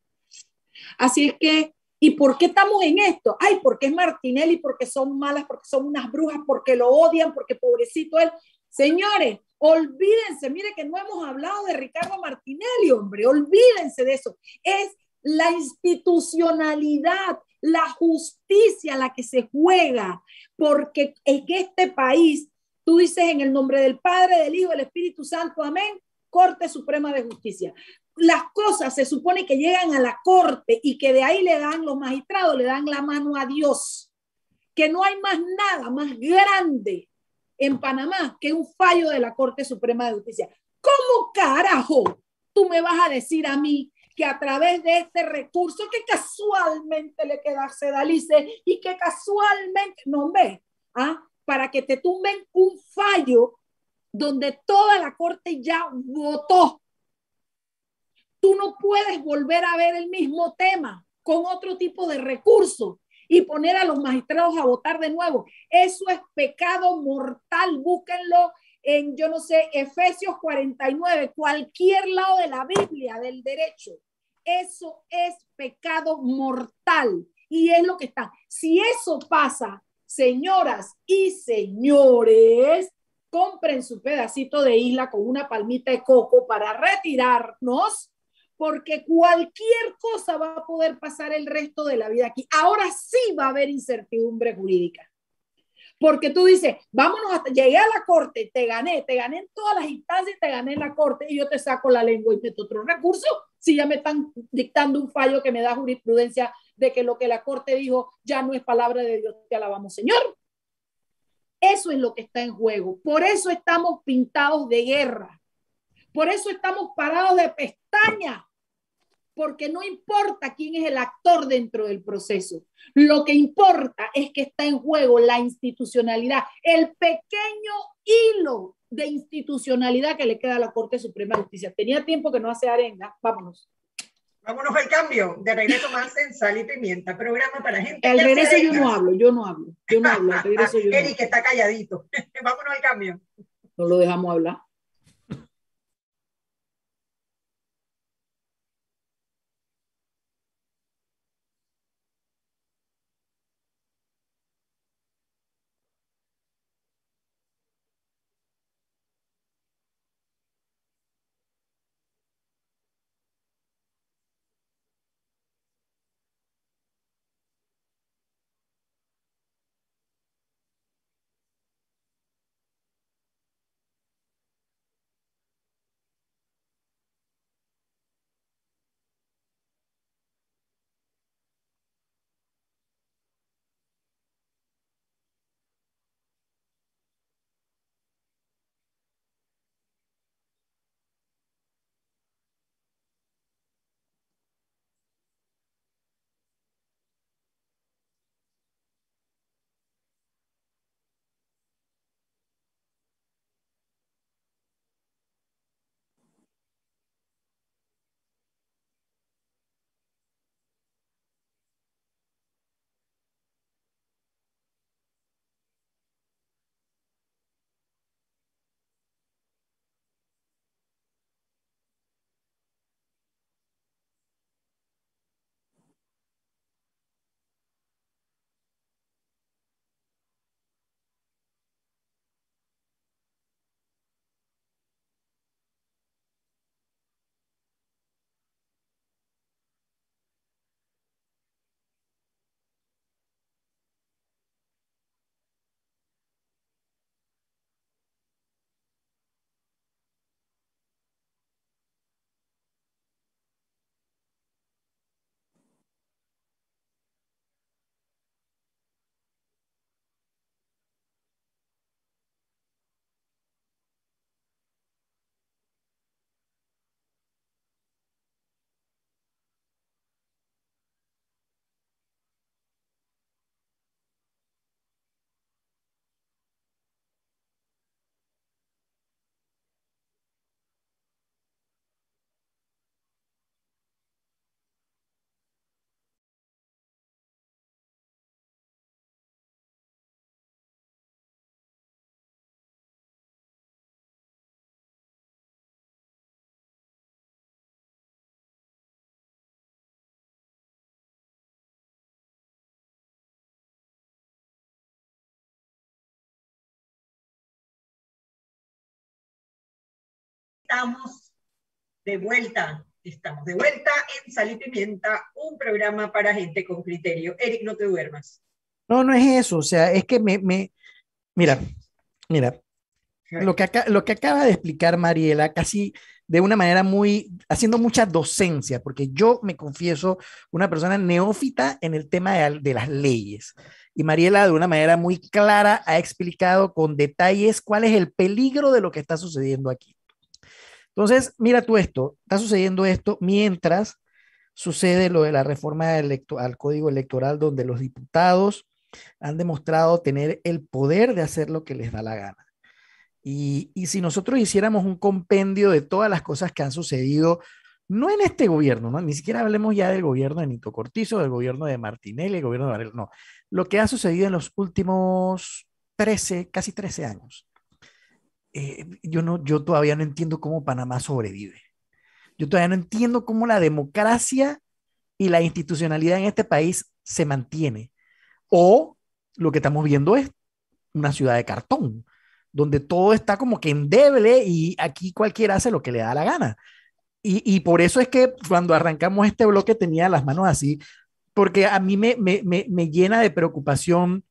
Así es que, ¿y por qué estamos en esto? Ay, porque es Martinelli, porque son malas, porque son unas brujas, porque lo odian, porque pobrecito él. Señores, olvídense, mire que no hemos hablado de Ricardo Martinelli, hombre, olvídense de eso. Es la institucionalidad, la justicia la que se juega, porque en este país, tú dices en el nombre del Padre, del Hijo, del Espíritu Santo, amén, Corte Suprema de Justicia las cosas se supone que llegan a la corte y que de ahí le dan los magistrados, le dan la mano a Dios. que no hay más nada más grande en Panamá que un fallo de la Corte Suprema de Justicia. ¿Cómo carajo tú me vas a decir a mí que a través de este recurso que casualmente le queda a Sedalice y que casualmente, no ve, ¿ah? para que te tumben un fallo donde toda la corte ya votó. Tú no puedes volver a ver el mismo tema con otro tipo de recurso y poner a los magistrados a votar de nuevo. Eso es pecado mortal. Búsquenlo en, yo no sé, Efesios 49, cualquier lado de la Biblia, del derecho. Eso es pecado mortal. Y es lo que está. Si eso pasa, señoras y señores, compren su pedacito de isla con una palmita de coco para retirarnos porque cualquier cosa va a poder pasar el resto de la vida aquí. Ahora sí va a haber incertidumbre jurídica. Porque tú dices, vámonos hasta, llegué a la corte, te gané, te gané en todas las instancias, te gané en la corte y yo te saco la lengua y meto otro recurso si ya me están dictando un fallo que me da jurisprudencia de que lo que la corte dijo ya no es palabra de Dios, te alabamos, Señor. Eso es lo que está en juego. Por eso estamos pintados de guerra. Por eso estamos parados de pestaña. Porque no importa quién es el actor dentro del proceso. Lo que importa es que está en juego la institucionalidad, el pequeño hilo de institucionalidad que le queda a la Corte Suprema de Justicia. Tenía tiempo que no hace arenga. Vámonos. Vámonos al cambio. De regreso más en Sal y Pimienta, programa para gente. El regreso yo no hablo, yo no hablo. Yo no hablo. El regreso yo Eric está calladito. Vámonos al cambio. No lo dejamos hablar. Estamos de vuelta. Estamos de vuelta en Sal y Pimienta, un programa para gente con criterio. Eric, no te duermas. No, no es eso. O sea, es que me, me mira, mira, lo que, acá, lo que acaba de explicar Mariela casi de una manera muy, haciendo mucha docencia, porque yo me confieso una persona neófita en el tema de, de las leyes. Y Mariela de una manera muy clara ha explicado con detalles cuál es el peligro de lo que está sucediendo aquí. Entonces, mira tú esto, está sucediendo esto mientras sucede lo de la reforma al código electoral donde los diputados han demostrado tener el poder de hacer lo que les da la gana. Y, si nosotros hiciéramos un compendio de todas las cosas que han sucedido, no en este gobierno, ¿no? ni siquiera hablemos ya del gobierno de Nito Cortizo, del gobierno de Martinelli, el gobierno de Varela, no, lo que ha sucedido en los últimos 13, casi 13 años. Eh, yo, no, yo todavía no entiendo cómo Panamá sobrevive. Yo todavía no entiendo cómo la democracia y la institucionalidad en este país se mantiene. O lo que estamos viendo es una ciudad de cartón donde todo está como que endeble y aquí cualquiera hace lo que le da la gana. Y, y, por eso es que cuando arrancamos este bloque tenía las manos así, porque a mí me, me, me, llena de preocupación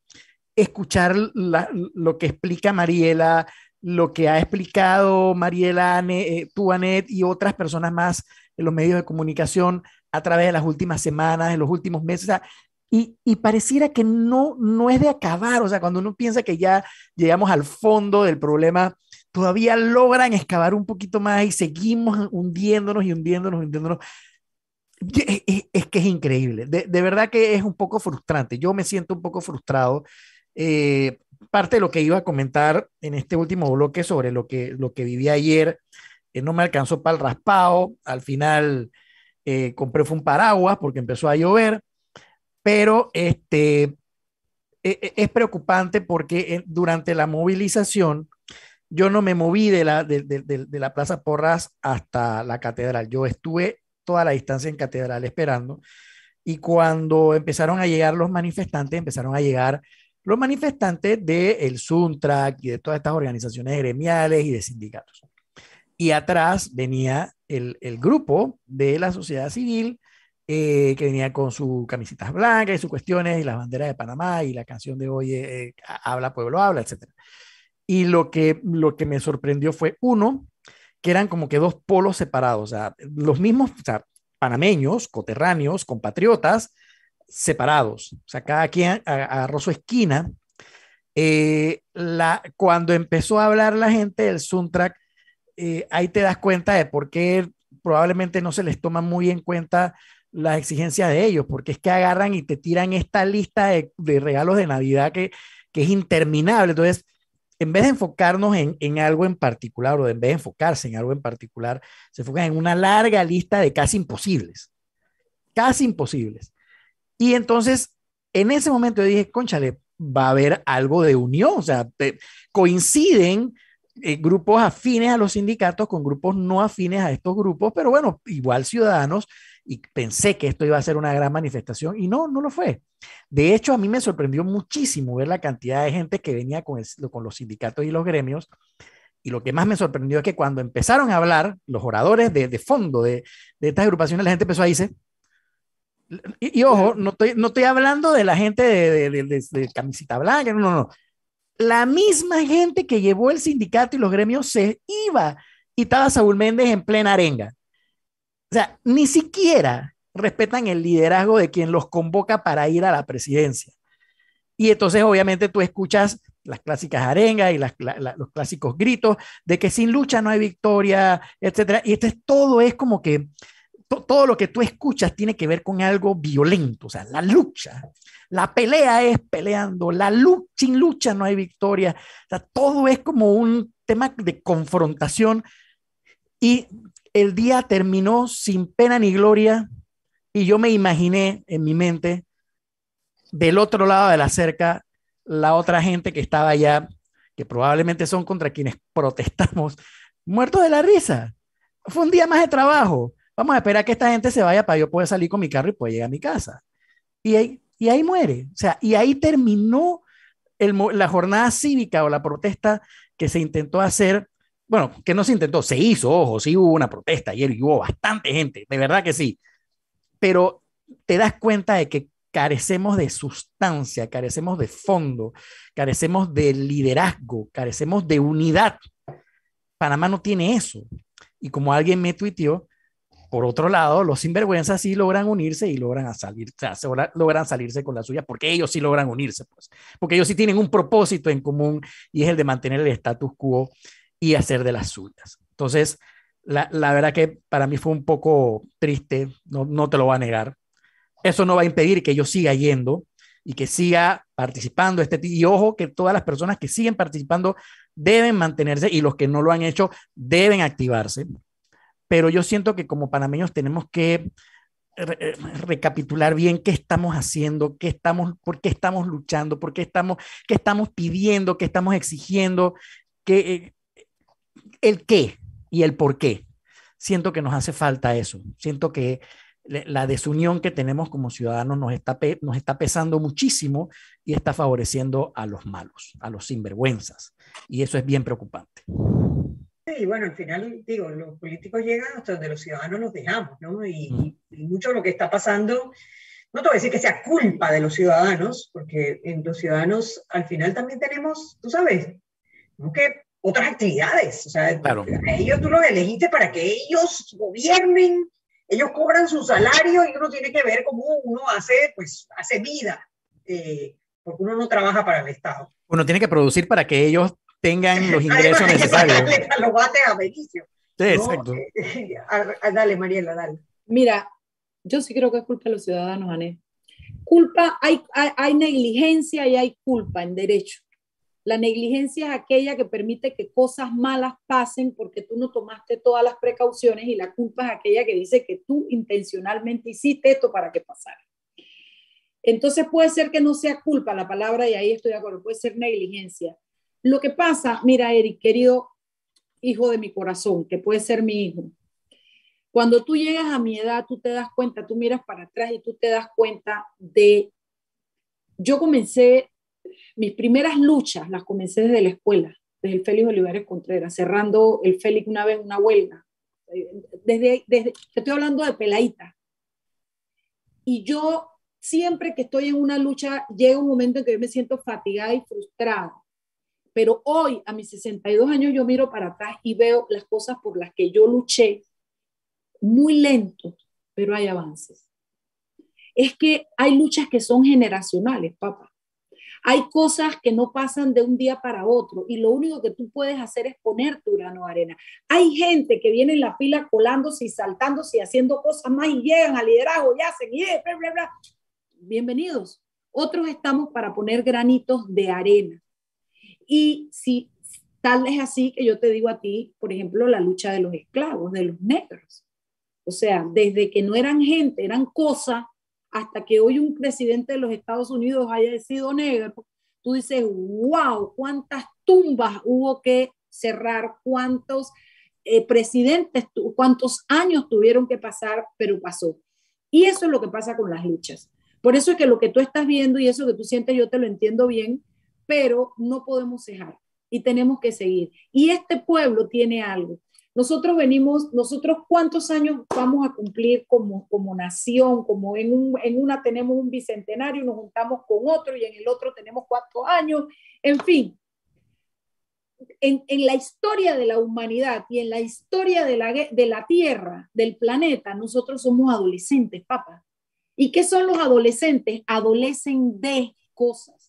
escuchar lo que explica Mariela, lo que ha explicado Mariela, eh, tú, Anet, y otras personas más en los medios de comunicación a través de las últimas semanas, en los últimos meses. Y, pareciera que no, no es de acabar, o sea, cuando uno piensa que ya llegamos al fondo del problema, todavía logran excavar un poquito más y seguimos hundiéndonos y hundiéndonos, hundiéndonos. Es, que es increíble, de, verdad que es un poco frustrante, yo me siento un poco frustrado. Eh, parte de lo que iba a comentar en este último bloque sobre lo que, lo que viví ayer, eh, no me alcanzó para el raspado, al final eh, compré un paraguas porque empezó a llover pero este, e, e, es preocupante porque durante la movilización yo no me moví de la, de, la Plaza Porras hasta la catedral. Yo estuve toda la distancia en catedral esperando y cuando empezaron a llegar los manifestantes, empezaron a llegar los manifestantes del el Suntrack y de todas estas organizaciones gremiales y de sindicatos. Y atrás venía el, el grupo de la sociedad civil eh, que venía con sus camisetas blancas y sus cuestiones y las banderas de Panamá y la canción de hoy eh, Habla Pueblo Habla, etc. Y lo que, lo que me sorprendió fue, uno, que eran como que dos polos separados, o sea, los mismos, o sea, panameños, coterráneos, compatriotas, separados, o sea, cada quien agarró su esquina. Eh, la, cuando empezó a hablar la gente del Suntrack, ahí te das cuenta de por qué probablemente no se les toma muy en cuenta las exigencias de ellos, porque es que agarran y te tiran esta lista de, regalos de Navidad que, es interminable. Entonces, en vez de enfocarnos en, algo en particular o en vez de enfocarse en algo en particular, se enfocan en una larga lista de casi imposibles, casi imposibles. Y entonces, en ese momento yo dije, conchale, va a haber algo de unión, o sea, coinciden eh, grupos afines a los sindicatos con grupos no afines a estos grupos, pero bueno, igual ciudadanos y pensé que esto iba a ser una gran manifestación y no, no lo fue. De hecho, a mí me sorprendió muchísimo ver la cantidad de gente que venía con, con los sindicatos y los gremios. Y lo que más me sorprendió es que cuando empezaron a hablar los oradores de, de fondo de, de, estas agrupaciones, la gente empezó a decir, y, ojo, no estoy, no estoy hablando de la gente de, de, de, camisita blanca, no, no, no. La misma gente que llevó el sindicato y los gremios se iba y estaba Saúl Méndez en plena arenga. O sea, ni siquiera respetan el liderazgo de quien los convoca para ir a la presidencia. Y entonces, obviamente, tú escuchas las clásicas arengas y los clásicos gritos de que sin lucha no hay victoria, etcétera. Y esto es, todo es como que todo lo que tú escuchas tiene que ver con algo violento, o sea, la lucha. La pelea es peleando, la lucha, sin lucha no hay victoria. O sea, todo es como un tema de confrontación. Y el día terminó sin pena ni gloria y yo me imaginé en mi mente del otro lado de la cerca la otra gente que estaba allá, que probablemente son contra quienes protestamos, muertos de la risa. Fue un día más de trabajo. Vamos a esperar que esta gente se vaya para yo poder salir con mi carro y poder llegar a mi casa. Y ahí, y ahí muere. O sea, y ahí terminó la jornada cívica o la protesta que se intentó hacer bueno, que no se intentó, se hizo, ojo, sí hubo una protesta ayer y hubo bastante gente, de verdad que sí, pero te das cuenta de que carecemos de sustancia, carecemos de fondo, carecemos de liderazgo, carecemos de unidad. Panamá no tiene eso. Y como alguien me tuiteó, por otro lado, los sinvergüenzas sí logran unirse y logran salir, o sea, logran salirse con la suya, porque ellos sí logran unirse, pues, porque ellos sí tienen un propósito en común y es el de mantener el status quo y hacer de las suyas. Entonces, la, la verdad que para mí fue un poco triste, no, no te lo voy a negar. Eso no va a impedir que yo siga yendo y que siga participando. Este, y ojo que todas las personas que siguen participando deben mantenerse y los que no lo han hecho deben activarse. Pero yo siento que como panameños tenemos que eh, recapitular bien qué estamos haciendo, qué estamos, por qué estamos luchando, por qué estamos, qué estamos pidiendo, qué estamos exigiendo, qué, eh, el qué y el por qué. Siento que nos hace falta eso. Siento que la desunión que tenemos como ciudadanos nos está, nos está pesando muchísimo y está favoreciendo a los malos, a los sinvergüenzas. Y eso es bien preocupante. Sí, bueno, al final, digo, los políticos llegan hasta donde los ciudadanos los dejamos, ¿no? Y, mucho de lo que está pasando, no te voy a decir que sea culpa de los ciudadanos, porque en los ciudadanos al final también tenemos, tú sabes, que otras actividades. O sea, claro. ellos tú los elegiste para que ellos gobiernen ellos cobran su salario y uno tiene que ver cómo uno hace, pues, hace vida, eh, porque uno no trabaja para el Estado. Uno tiene que producir para que ellos tengan los ingresos necesarios. los a. Sí, exacto. Eh, dale, Mariela, dale. Mira, yo sí creo que es culpa de los ciudadanos, Ané. Culpa, hay, hay, hay negligencia y hay culpa en derecho. La negligencia es aquella que permite que cosas malas pasen porque tú no tomaste todas las precauciones y la culpa es aquella que dice que tú intencionalmente hiciste esto para que pasara. Entonces puede ser que no sea culpa la palabra y ahí estoy de acuerdo, puede ser negligencia. Lo que pasa, mira, Eric, querido hijo de mi corazón, que puede ser mi hijo, cuando tú llegas a mi edad, tú te das cuenta, tú miras para atrás y tú te das cuenta de, yo comencé mis primeras luchas las comencé desde la escuela, desde el Félix Olivares Contreras, cerrando el Félix una vez una huelga. Desde, desde, estoy hablando de peladita. Y yo siempre que estoy en una lucha, llega un momento en que yo me siento fatigada y frustrada. Pero hoy, a mis 62 años, yo miro para atrás y veo las cosas por las que yo luché muy lento, pero hay avances. Es que hay luchas que son generacionales, papá. Hay cosas que no pasan de un día para otro y lo único que tú puedes hacer es poner tu grano de arena. Hay gente que viene en la fila colándose y saltándose y haciendo cosas más y llegan al liderazgo y hacen y bla, bla, bla. Bienvenidos. Otros estamos para poner granitos de arena. Y si tal es así que yo te digo a ti, por ejemplo, la lucha de los esclavos, de los negros. O sea, desde que no eran gente, eran cosas, hasta que hoy un presidente de los Estados Unidos haya sido negro, tú dices, wow, cuántas tumbas hubo que cerrar, cuántos eh, presidentes, cuántos años tuvieron que pasar, pero pasó. Y eso es lo que pasa con las luchas. Por eso es que lo que tú estás viendo y eso que tú sientes, yo te lo entiendo bien, pero no podemos cejar y tenemos que seguir. Y este pueblo tiene algo. Nosotros venimos, nosotros cuántos años vamos a cumplir como, como nación, como en, un, en una tenemos un bicentenario, nos juntamos con otro y en el otro tenemos cuatro años, en fin. En, en la historia de la humanidad y en la historia de la, de la Tierra, del planeta, nosotros somos adolescentes, papá. ¿Y qué son los adolescentes? Adolecen de cosas.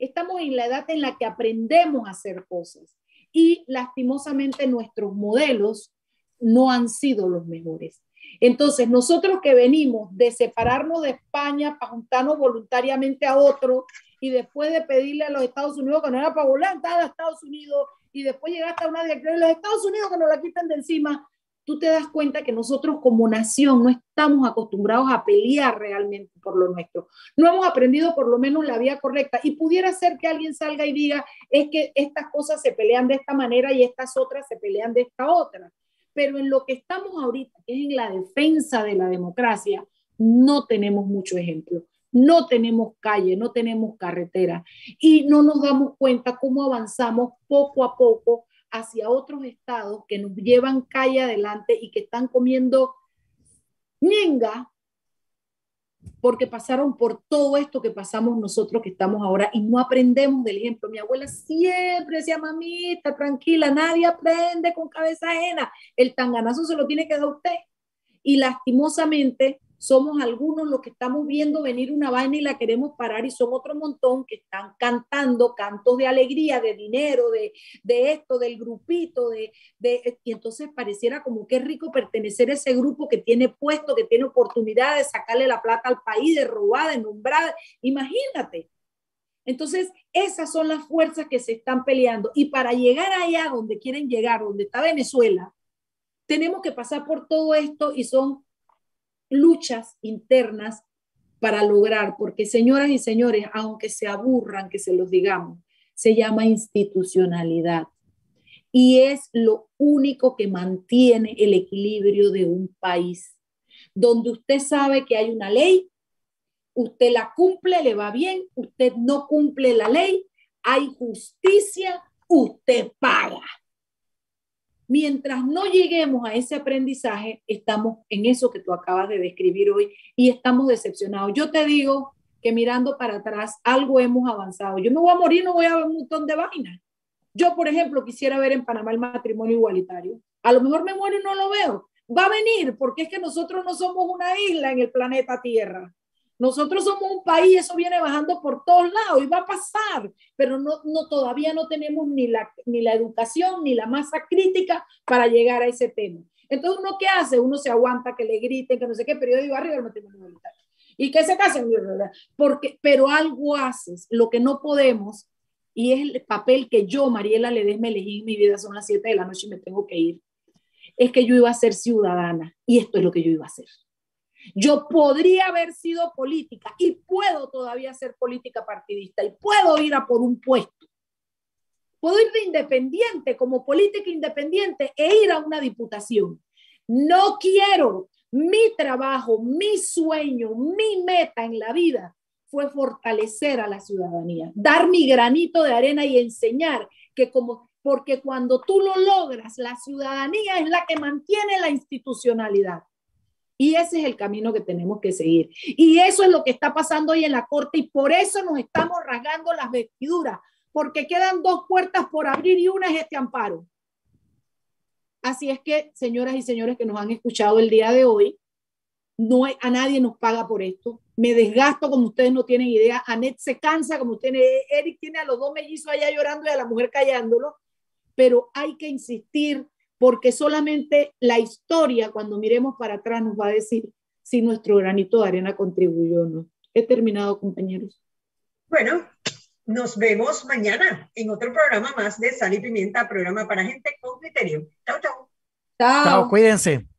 Estamos en la edad en la que aprendemos a hacer cosas y lastimosamente nuestros modelos no han sido los mejores. Entonces, nosotros que venimos de separarnos de España para juntarnos voluntariamente a otro y después de pedirle a los Estados Unidos que no era para volar a Estados Unidos y después llegar hasta una dirección de los Estados Unidos que nos la quiten de encima, tú te das cuenta que nosotros como nación no estamos acostumbrados a pelear realmente por lo nuestro. No hemos aprendido por lo menos la vía correcta. Y pudiera ser que alguien salga y diga, es que estas cosas se pelean de esta manera y estas otras se pelean de esta otra. Pero en lo que estamos ahorita, que es en la defensa de la democracia, no tenemos mucho ejemplo. No tenemos calle, no tenemos carretera y no nos damos cuenta cómo avanzamos poco a poco hacia otros estados que nos llevan calle adelante y que están comiendo ñenga porque pasaron por todo esto que pasamos nosotros que estamos ahora y no aprendemos del ejemplo. Mi abuela siempre decía, mamita, tranquila, nadie aprende con cabeza ajena. El tanganazo se lo tiene que dar usted. Y lastimosamente somos algunos los que estamos viendo venir una vaina y la queremos parar y son otro montón que están cantando cantos de alegría, de dinero, de, de esto, del grupito, de, de, y entonces pareciera como que es rico pertenecer a ese grupo que tiene puesto, que tiene oportunidad de sacarle la plata al país, de robar, de nombrar, imagínate. Entonces, esas son las fuerzas que se están peleando y para llegar allá donde quieren llegar, donde está Venezuela, tenemos que pasar por todo esto y son luchas internas para lograr, porque señoras y señores, aunque se aburran que se los digamos, se llama institucionalidad y es lo único que mantiene el equilibrio de un país, donde usted sabe que hay una ley, usted la cumple, le va bien, usted no cumple la ley, hay justicia, usted paga. Mientras no lleguemos a ese aprendizaje, estamos en eso que tú acabas de describir hoy y estamos decepcionados. Yo te digo que mirando para atrás, algo hemos avanzado. Yo me voy a morir, no voy a ver un montón de vainas. Yo, por ejemplo, quisiera ver en Panamá el matrimonio igualitario. A lo mejor me muero y no lo veo. Va a venir porque es que nosotros no somos una isla en el planeta Tierra. Nosotros somos un país, eso viene bajando por todos lados y va a pasar, pero no, todavía no tenemos ni la, ni la educación ni la masa crítica para llegar a ese tema. Entonces, ¿uno qué hace? Uno se aguanta que le griten, que no sé qué, pero yo digo arriba el matrimonio igualitario. Y que se casen, porque, pero algo haces, lo que no podemos, y es el papel que yo, Mariela Ledesma, elegí en mi vida, son las 7 de la noche y me tengo que ir, es que yo iba a ser ciudadana, y esto es lo que yo iba a hacer. Yo podría haber sido política y puedo todavía ser política partidista y puedo ir a por un puesto. Puedo ir de independiente, como política independiente, e ir a una diputación. No quiero. Mi trabajo, mi sueño, mi meta en la vida fue fortalecer a la ciudadanía, dar mi granito de arena y enseñar que como, porque cuando tú lo logras, la ciudadanía es la que mantiene la institucionalidad. Y ese es el camino que tenemos que seguir. Y eso es lo que está pasando hoy en la corte y por eso nos estamos rasgando las vestiduras, porque quedan dos puertas por abrir y una es este amparo. Así es que, señoras y señores que nos han escuchado el día de hoy, no hay, a nadie nos paga por esto. Me desgasto como ustedes no tienen idea. Anet se cansa como ustedes. Eric tiene a los dos mellizos allá llorando y a la mujer callándolo. Pero hay que insistir porque solamente la historia, cuando miremos para atrás, nos va a decir si nuestro granito de arena contribuyó o no. He terminado, compañeros. Bueno, nos vemos mañana en otro programa más de Sal y Pimienta, programa para gente con criterio. Chao, chao. Chao, cuídense.